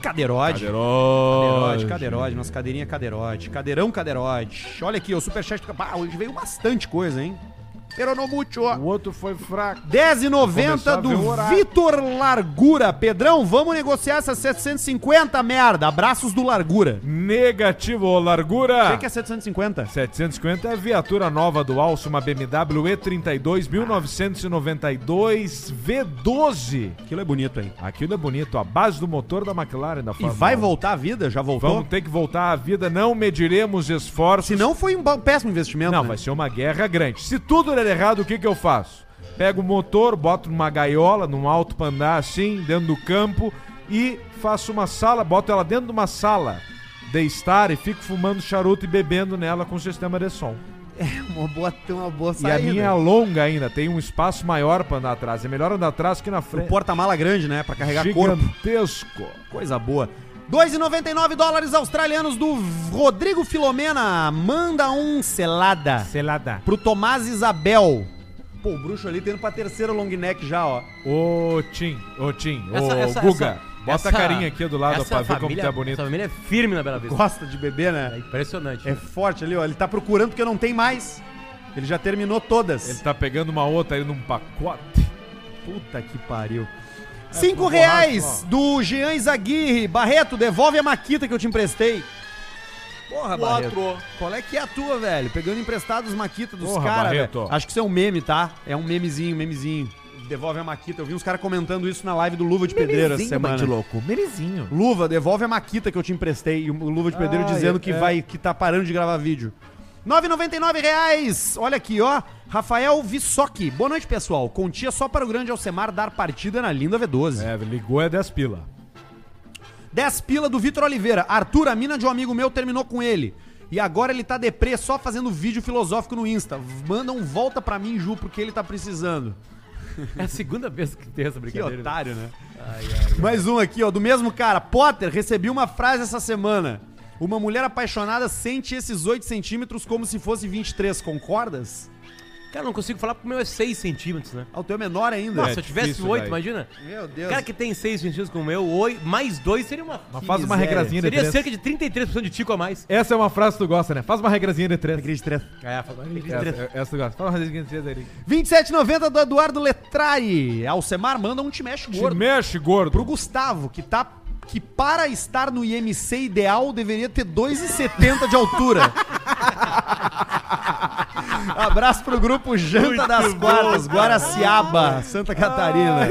Cadeirode. Cadeirode. Cadeirode, cadeirode, nossa cadeirinha cadeirode. Cadeirão cadeirode. Olha aqui, o superchat. Ah, hoje veio bastante coisa, hein? Pero no mucho. O outro foi fraco. 10,90 Começar a ver o do. Vitor Largura. Pedrão, vamos negociar essas 750, merda. Abraços do Largura. Negativo, largura. O que é 750? 750 é a viatura nova do Alce, uma BMW E32 1992 V12. Aquilo é bonito aí. Aquilo é bonito, a base do motor da McLaren da E Fórmula vai 1. voltar a vida? Já voltou? Vamos ter que voltar à vida, não mediremos esforços. Se não, foi um péssimo investimento. Não, né? vai ser uma guerra grande. Se tudo der errado, o que, que eu faço? Pego o motor, boto numa gaiola, num alto pra andar assim, dentro do campo, e faço uma sala, boto ela dentro de uma sala de estar e fico fumando charuto e bebendo nela com sistema de som. Uma boa, uma boa E a minha é longa ainda, tem um espaço maior pra andar atrás. É melhor andar atrás que na O frente. porta-mala grande, né? Pra carregar corpo. Gigantesco. Coisa boa. 2,99 dólares australianos do Rodrigo Filomena. Manda um selada Selada. pro Tomás Isabel. Pô, o bruxo ali tá indo pra terceira long neck já, ó. Ô, Tim, ô, Tim, ô, Essa- Guga. essa- bota essa- a carinha aqui do lado pra ver como família- tá bonito. Essa família é firme na Bela Vista. Gosta de beber, né? É impressionante. É forte ali, ó. Ele tá procurando porque não tem mais. Ele já terminou todas. Ele tá pegando uma outra aí num pacote. Puta que pariu. Cinco pro reais do Jean Izaguirre. Barreto, devolve a maquita que eu te emprestei. Porra, Barreto. Qual é que é a tua, velho? Pegando emprestado as maquitas dos Porra, caras, Barreto. velho. Acho que isso é um meme, tá? É um memezinho, memezinho. Devolve a maquita. Eu vi uns caras comentando isso na live do Luva de Pedreiro essa semana. louco. Merizinho. Luva, devolve a maquita que eu te emprestei. E o Luva de Pedreiro Ah, dizendo é- que é. vai que tá parando de gravar vídeo. 9,99 reais. Olha aqui, ó. Rafael Vissoc. Boa noite, pessoal. Contia só para o grande Alcemar dar partida na linda V12. É, ligou é 10 pila. 10 pila do Vitor Oliveira. Arthur, a mina de um amigo meu terminou com ele. E agora ele tá deprê só fazendo vídeo filosófico no Insta. Manda um volta pra mim, Ju, porque ele tá precisando. É a segunda vez que tem essa Que brincadeira. otário, né? Mais um aqui, ó, do mesmo cara. Potter, recebi uma frase essa semana. Uma mulher apaixonada sente esses 8 centímetros como se fosse 23, concordas? Cara, não consigo falar porque o meu é 6 centímetros, né? Ah, o teu é menor ainda. Nossa, É se eu tivesse difícil 8, daí. imagina. Meu Deus. Cara que tem 6 centímetros como o meu, 8, mais 2 seria uma. Mas faz uma regrazinha de Seria 3. cerca de 33% de tico a mais. Essa é uma frase que tu gosta, né? Faz uma regrazinha de 3. Regra de três. É, faz uma Essa, essa tu gosta. Faz uma regrazinha de 3 aí. 27,90 do Eduardo Letrari. Alcemar manda um te mexe Te gordo. mexe, gordo. Pro Gustavo, que tá. Que para estar no IMC ideal deveria ter 2,70 de altura. Abraço pro grupo Janta das Quartas, Guaraciaba, Santa Catarina.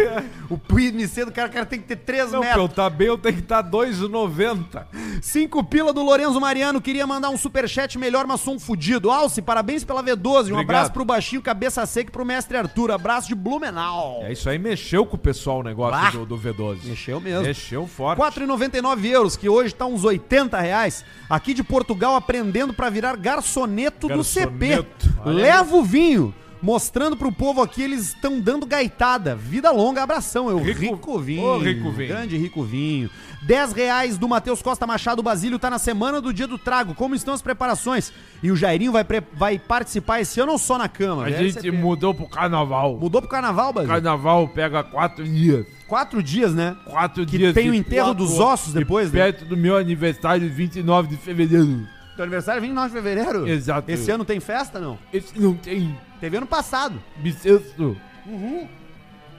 O IMC do cara, cara tem que ter 3 Não, metros. eu tá bem, eu tenho que estar tá 2,90. 5 pila do Lorenzo Mariano, queria mandar um superchat melhor, mas sou um fudido. Alce, parabéns pela V12. Um Obrigado. abraço pro baixinho, cabeça seca e pro mestre Arthur. Abraço de Blumenau. É isso aí, mexeu com o pessoal o negócio do, do V12. Mexeu mesmo. Mexeu forte. 4,99 euros, que hoje tá uns 80 reais. Aqui de Portugal, aprendendo pra virar garçoneto, do CP. Leva o vinho. Mostrando pro povo aqui, eles estão dando gaitada. Vida longa, abração. Eu rico, Rico- vinho. Ô, Rico Vinho. Grande rico vinho. 10 reais do Matheus Costa Machado Basílio tá na semana do dia do trago. Como estão as preparações? E o Jairinho vai, pre- vai participar esse ano ou só na cama? A gente mudou pro carnaval. Mudou pro carnaval, Basílio? carnaval pega quatro dias. Quatro dias, né? Quatro Que dias. tem o de enterro quatro- dos ossos depois, né? Perto do meu aniversário, 29 de fevereiro. Teu aniversário é 29 de fevereiro? Exato. Esse ano tem festa, não? Esse não tem Teve ano passado. bissexto. Uhum.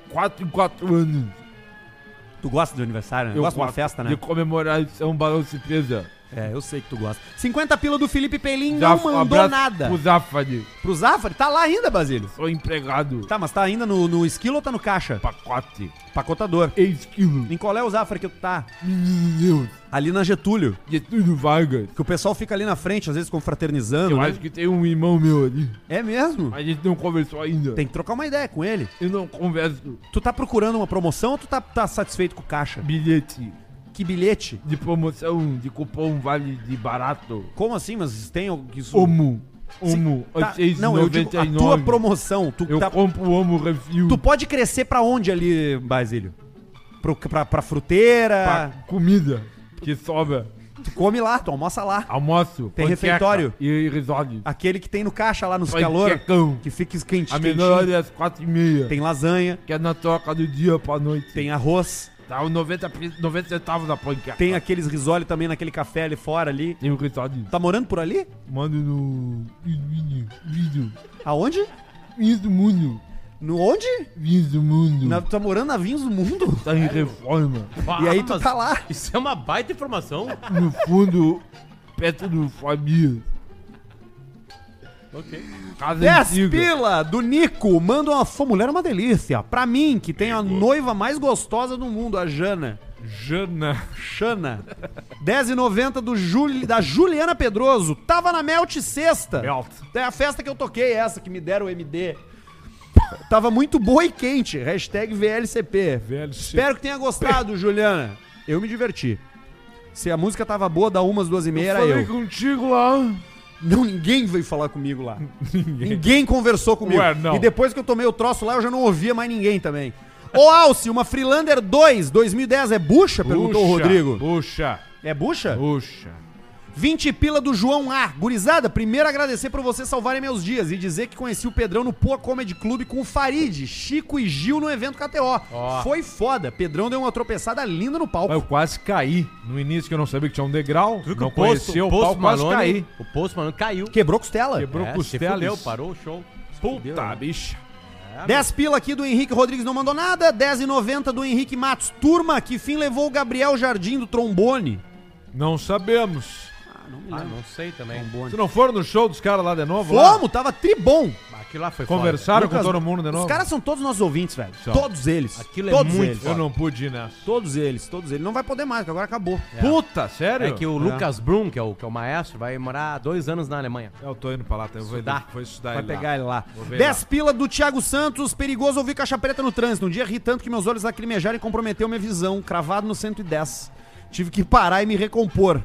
Quatro em quatro anos. Tu gosta do aniversário, né? Eu gosta de uma gosto festa, né? De comemorar isso é um balão surpresa. É, eu sei que tu gosta. 50 pila do Felipe Pelim Zaf- não mandou nada. Pro Zafari. Pro Zafari? Tá lá ainda, Basílio. Sou empregado. Tá, mas tá ainda no, no esquilo ou tá no caixa? Pacote. Pacotador. Esquilo. Em qual é o Zafari que tu tá? Menino Deus. Ali na Getúlio. Getúlio Vargas. Que o pessoal fica ali na frente, às vezes confraternizando. Eu né? acho que tem um irmão meu ali. É mesmo? A gente não conversou ainda. Tem que trocar uma ideia com ele. Eu não converso. Tu tá procurando uma promoção ou tu tá, tá satisfeito com o caixa? Bilhete Que bilhete? de promoção, de cupom vale de barato. Como assim? Mas tem que isso... Omo. Omo. Tá, não, eu digo a tua promoção. Tu, Eu tá, compro o Omo Refil. tu pode crescer pra onde ali, Basílio? Pro, pra, pra fruteira? pra comida que sobra. Tu come lá, tu almoça lá. Almoço. Tem refeitório? E risole. Aquele que tem no caixa lá nos calor, que fica quente, A menor é às quatro e meia. Tem lasanha, Que é na troca do dia pra noite. tem arroz, Tá os 90, pri- 90 centavos na panqueca. tem aqueles risole também naquele café ali fora ali. Tem o risole. Tá morando por ali? Manda no... Vídeo. Aonde? Vinhos do mundo. No onde? Vinhos do mundo. Na, tá morando na Vinhos do Mundo? Tá em reforma. E aí tu tá lá. Isso é uma baita informação. No fundo, perto do Fabias. Ok. Casa 10 antiga. pila do Nico. Manda uma sua mulher é uma delícia. Pra mim, que tem a noiva mais gostosa do mundo, a Jana. Jana. Xana. 10,90 do Juli, da Juliana Pedroso. Tava na Melt sexta. Melt. É a festa que eu toquei, essa que me deram o MD. Tava muito boa e quente. Hashtag VLCP. VLCP. Espero que tenha gostado, Juliana. Eu me diverti. Se a música tava boa, da umas, duas e meia, era Falei eu. contigo lá. Não, ninguém veio falar comigo lá. ninguém conversou comigo. Ué. E depois que eu tomei o troço lá, eu já não ouvia mais ninguém também. Ô, Alce, uma Freelander 2, 2010 é bucha? Perguntou o Rodrigo. Puxa. É bucha? Puxa. 20 pila do João A. Gurizada, primeiro agradecer por vocês salvarem meus dias e dizer que conheci o Pedrão no Poa Comedy Club com o Farid, Chico e Gil no evento KTO. Ó. Foi foda. Pedrão deu uma tropeçada linda no palco. Eu quase caí. No início que eu não sabia que tinha um degrau. Viu que não o conhecia o Post pau, quase Malone- caí. O Post Malone caiu. Quebrou costela. Quebrou É, se costelas. fudeu, parou o show. Puta, bicha. 10 pila aqui do Henrique Rodrigues não mandou nada. 10,90 do Henrique Matos. Turma, que fim levou o Gabriel Jardim do trombone? Não sabemos. Ah, não me Ah, não sei também. Se não foram no show dos caras lá de novo? lá? Fomos, tava tribom. Aquilo lá foi Conversaram Lucas, com todo mundo de novo? Os caras são todos nossos ouvintes, velho. São. Todos eles. Aquilo é todos muito eles. Eu não pude ir nessa. Todos eles, todos eles. Não vai poder mais, porque agora acabou. Puta, sério? É que o Lucas Brum, que é o, que é o maestro, vai morar dois anos na Alemanha. Eu tô indo pra lá, eu vou, Estudar. vou estudar Vai ele lá. pegar ele lá. Vou ver 10 lá. pila do Thiago Santos. Perigoso ouvir caixa preta no trânsito. Um dia ri tanto que meus olhos lacrimejaram e comprometeu minha visão. Cravado no 110. Tive que parar e me recompor.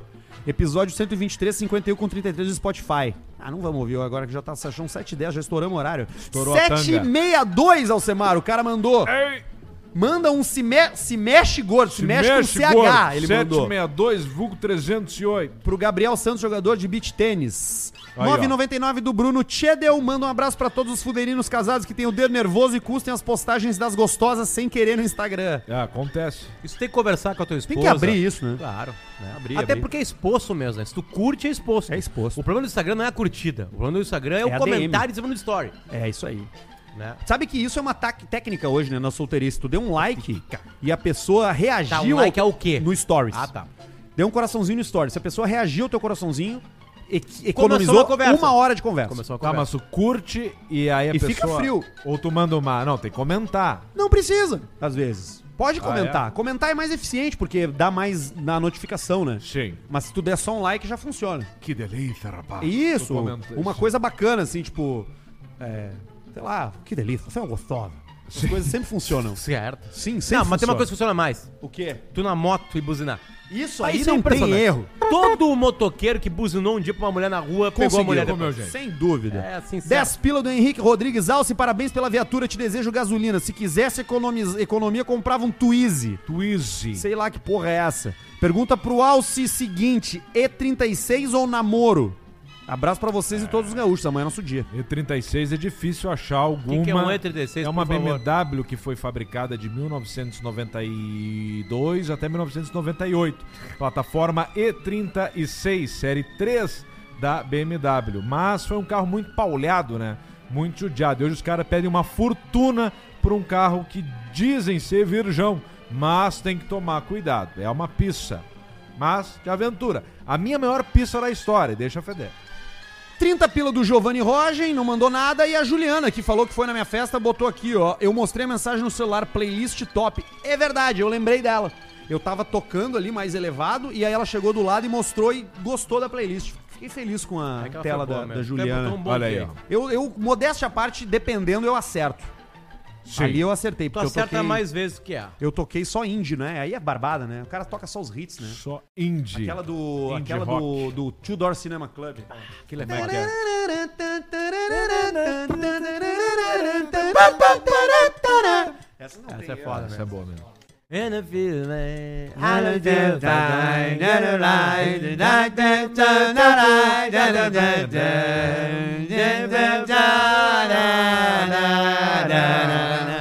Episódio 123, 51 com 33 do Spotify. Ah, não vamos ouvir agora que já tá são 7 10 já estouramos o horário. Estourou a tanga. 762, Alcemar, o cara mandou. Ei, Manda um se, me- se mexe gordo, se, mexe, com CH, gordo. ele mandou. 762, vulgo 308. Pro Gabriel Santos, jogador de beach tênis. Aí, ó. 9,99 do Bruno Chedel. Manda um abraço pra todos os fuderinos casados que têm o dedo nervoso e custem as postagens das gostosas sem querer no Instagram. É, acontece. Isso tem que conversar com a tua esposa. Tem que abrir isso, né? Claro. né? Abrir, Até abrir. porque é exposto mesmo, né? Se tu curte, é exposto. É exposto. O problema do Instagram não é a curtida. O problema do Instagram é, É o comentário em cima do story. É isso aí. Né? Sabe que isso é uma técnica hoje, né, na solteirice. Tu deu um like e a pessoa reagiu Tá, um like é o quê? no stories. Ah, tá. Deu um coraçãozinho no stories. Se a pessoa reagiu ao teu coraçãozinho, e- Começou economizou uma uma hora de conversa. Começou a Tá, conversa. mas tu curte e aí a E pessoa... fica frio. Ou tu manda uma... Não, tem que comentar. Não precisa, às vezes. Pode Ah, comentar. é? Comentar é mais eficiente, porque dá mais na notificação, né? Sim. Mas se tu der só um like, já funciona. Que delícia, rapaz. Isso, uma coisa bacana, assim, tipo. É, sei lá, que delícia, você é uma gostosa. As coisas sempre funcionam. Certo. Sim, sempre Não, mas tem uma coisa que funciona mais. O quê? Tu na moto e buzinar. Isso Aí isso é não tem impressionante. erro. Todo motoqueiro que buzinou um dia pra uma mulher na rua pegou a mulher meu depois. gente. Sem dúvida. É assim, 10 pila do Henrique Rodrigues Alce, parabéns pela viatura, te desejo gasolina. Se quisesse economiz- economia, comprava um Twizy. Twizy. Sei lá que porra é essa. Pergunta pro Alce seguinte: E36 ou namoro? Abraço pra vocês e todos os gaúchos. Amanhã é nosso dia. E36 é difícil achar alguma. que é um E36, É uma por favor? BMW que foi fabricada de 1992 até 1998. Plataforma E36, série 3 da BMW. Mas foi um carro muito paulhado, né? Muito judiado. E hoje os caras pedem uma fortuna por um carro que dizem ser virgão. Mas tem que tomar cuidado. É uma pista. Mas de aventura. A minha maior pista da história, deixa feder. 30 pila do Giovanni Rogen, não mandou nada. E a Juliana, que falou que foi na minha festa, botou aqui, ó. Eu mostrei a mensagem no celular, playlist top. É verdade, eu lembrei dela. Eu tava tocando ali mais elevado e aí ela chegou do lado e mostrou e gostou da playlist. Fiquei feliz com a É tela boa da, da Juliana. Um Olha aí, ó. Eu, eu, modéstia à parte, dependendo, eu acerto. Sim. Ali eu acertei, Tu porque eu acerta toquei, mais vezes que é. eu toquei só indie, né? Aí é barbada, né? O cara toca só os hits, né? Só indie. Aquela do, Indie aquela do, rock. do Two Door Cinema Club. Aquilo é Como é que é? Essa não Essa tem é foda, Essa né? é boa mesmo. And I feel like I don't feel fine, I don't like the night that turn the light, I don't get down, I don't da, da, da, da. Essa é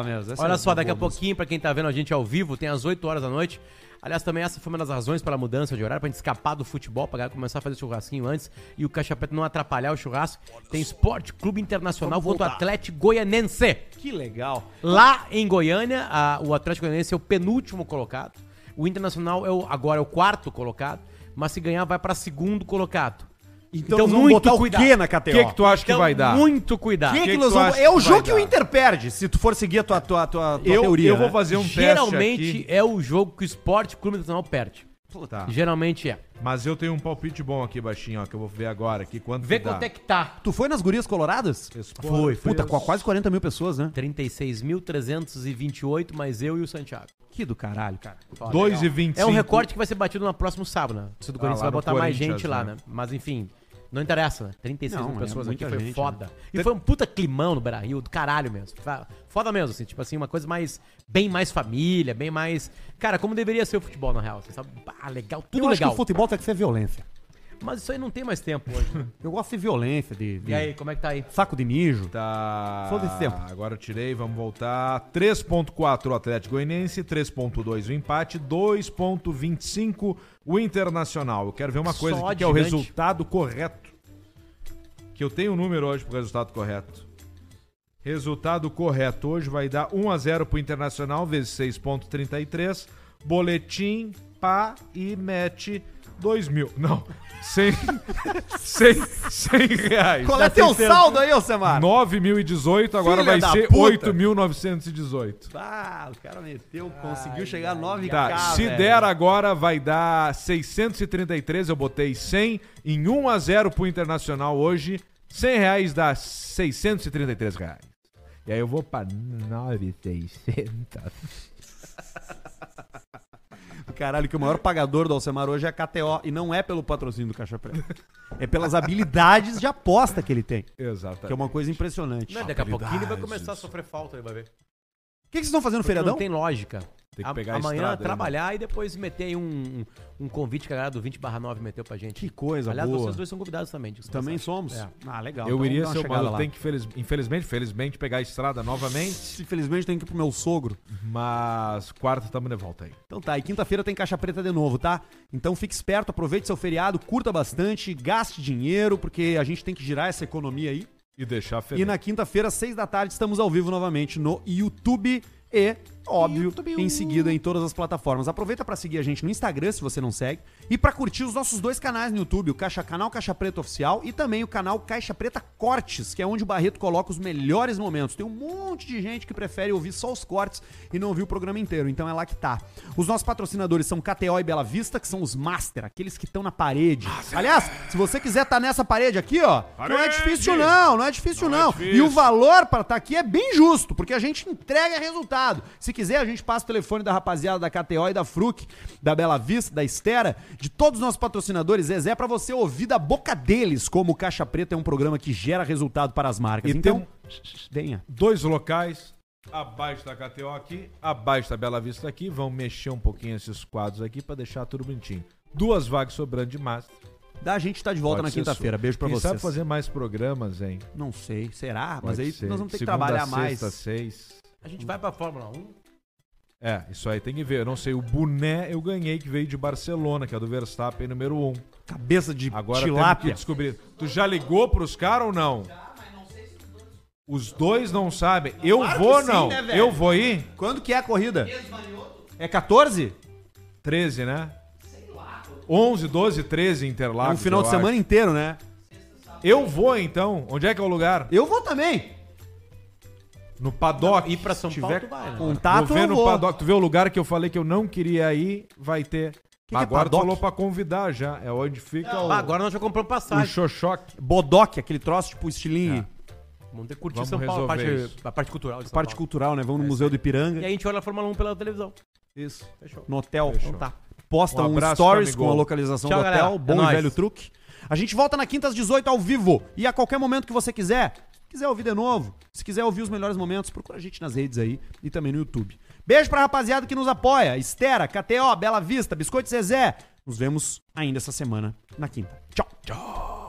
legal mesmo. essa Olha é só, daqui a pouquinho, pra quem tá vendo a gente ao vivo, tem às 8 horas da noite. Aliás, também essa foi uma das razões pela mudança de horário, pra gente escapar do futebol, pra galera começar a fazer churrasquinho antes e o Caixa não atrapalhar o churrasco. Tem Esporte Clube Internacional Vamos contra o. Atlético Goianense. Que legal. Lá em Goiânia, a- o Atlético Goianense é o penúltimo colocado. O Internacional é o, agora é o quarto colocado, mas se ganhar vai pra segundo colocado. Então, nós vamos botar o quê na KTO? O que, que tu acha que Então, vai dar? muito cuidado. É que, que tu vamos... É o que jogo que o? Inter perde, se tu for seguir a tua, tua, tua, tua Eu, teoria. eu vou né? fazer um Geralmente teste aqui. é o jogo que o Esporte Clube Internacional perde. Puta. Geralmente é. Mas eu tenho um palpite bom aqui, baixinho, ó, que eu vou ver agora aqui. Quanto Vê que quanto é que tá. Tu foi nas gurias coloradas? Foi, Puta, com quase 40 mil pessoas, né? 36.328, mais eu e o Santiago. Que do caralho, cara. 2 e 25. É um recorte que vai ser batido no próximo sábado, né? O torcida do Ah, Corinthians lá vai botar mais gente lá, né? né? Mas enfim, Não interessa, né? 36 Não, mil é pessoas aqui, muita foi gente, foda. E foi um puta climão no Beira-Rio, do caralho mesmo. Foda mesmo, assim, tipo assim, uma coisa mais, bem mais família, bem mais... Cara, como deveria ser o futebol, na real, assim, sabe? Ah, legal, tudo eu acho que legal. o futebol tem que ser violência. Mas isso aí não tem mais tempo hoje. né? Eu gosto de violência, de, de E aí, como é que tá aí? saco de mijo. Tá. Foda-se tempo. Agora eu tirei, vamos voltar. 3.4 o Atlético Goianiense, 3.2 o empate, 2.25 o Internacional. Eu quero ver uma coisa Só aqui, que é o resultado correto. Que eu tenho um número hoje pro resultado correto. Resultado correto hoje vai dar 1 a 0 pro Internacional vezes 6.33. Boletim, pá e mete 2 mil. Não, 100, 100, 100 reais. Qual é teu saldo aí, Alcemar? 9.018, agora Filha vai ser puta. 8.918. Ah, o cara meteu, conseguiu chegar a 9k, Tá, se velho. der agora vai dar 633, eu botei 100 em 1 a 0 pro Internacional hoje. 100 reais dá 633 reais. E aí eu vou pra 9,600. Caralho, que o maior pagador do Alcemar hoje é a KTO. E não é pelo patrocínio do Caixa Preta. É pelas habilidades de aposta que ele tem. Exatamente. Que é uma coisa impressionante. Não, daqui a pouquinho ele vai começar a sofrer falta, ele vai ver. Que, que vocês estão fazendo no feriadão? Não tem lógica. Tem que A- pegar a Amanhã estrada aí, trabalhar e depois meter aí um, um, um convite que a galera do 20 barra 9 meteu pra gente. Que coisa Aliás, boa. vocês dois são convidados também. Também somos? É. Ah, legal. Eu Então iria ser o lá. tem que, feliz- infelizmente, felizmente, pegar a estrada novamente. Infelizmente tem que ir pro meu sogro. Mas quarta tamo de volta aí. Então tá, e quinta-feira tem caixa preta de novo, tá? Então fique esperto, aproveite seu feriado, curta bastante, gaste dinheiro, porque a gente tem que girar essa economia aí. E deixar E feliz. na quinta-feira, seis da tarde, estamos ao vivo novamente no YouTube e, óbvio, em seguida em todas as plataformas. Aproveita pra seguir a gente no Instagram, se você não segue, e pra curtir os nossos dois canais no YouTube, o Caixa Canal Caixa Preta Oficial e também o canal Caixa Preta Cortes, que é onde o Barreto coloca os melhores momentos. Tem um monte de gente que prefere ouvir só os cortes e não ouvir o programa inteiro, então é lá que tá. Os nossos patrocinadores são KTO e Bela Vista, que são os master, aqueles que estão na parede. Aliás, se você quiser estar nessa parede aqui, ó, não é difícil não, não é difícil não. E o valor para estar aqui é bem justo, porque a gente entrega resultado. Se quiser, a gente passa o telefone da rapaziada da KTO e da Fruc, da Bela Vista, da Estera, de todos os nossos patrocinadores, Zezé, pra você ouvir da boca deles como o Caixa Preta é um programa que gera resultado para as marcas. E então, tem venha. dois locais, abaixo da KTO aqui, abaixo da Bela Vista aqui. Vamos mexer um pouquinho esses quadros aqui pra deixar tudo bonitinho. Duas vagas sobrando de Master. Da gente tá de volta Pode na quinta-feira. Beijo pra Quem vocês. sabe fazer mais programas, hein? Não sei, será? Mas Pode aí ser. nós vamos ter que Segunda, trabalhar mais. Sexta, seis. A gente vai pra Fórmula 1. É, isso aí tem que ver. Eu não sei, o boné eu ganhei que veio de Barcelona, que é do Verstappen número 1. Um. Cabeça de Agora tilápia. que descobrir. Tu já ligou pros caras ou não? Os dois não sabem. Eu Claro vou sim, não. né, eu vou ir? Quando que é a corrida? É 14? 13, né? 11, 12, 13 É Interlagos. um final de semana acho. inteiro, né? Eu vou então. Onde é que é o lugar? Eu vou também. No paddock. Ir pra São Se Paulo, tiver tu vai, né? Contato vou ver eu no vou. paddock. Tu vê o lugar que eu falei que eu não queria ir, vai ter. que é Agora tu paddock? falou pra convidar já. É onde fica o, Ah, agora nós já compramos o passagem. Xoxoque. Bodoque, aquele troço tipo estilinho. Vamos ter que curtir Vamos São Paulo, a parte, a parte cultural de São Parte Paulo. cultural, né? Vamos no Museu do Ipiranga. E a gente olha a Fórmula 1 pela televisão. Isso. Fechou. No hotel. Fechou. Então tá. Posta Um um, stories com a localização Tchau, do hotel. galera. Bom É e velho truque. A gente volta na quinta às 18 ao vivo. E a qualquer momento que você quiser. Se quiser ouvir de novo. Se quiser ouvir os melhores momentos, procura a gente nas redes aí e também no YouTube. Beijo pra rapaziada que nos apoia. Estera, KTO, Bela Vista, Biscoito Zezé. Nos vemos ainda essa semana na quinta. Tchau. Tchau.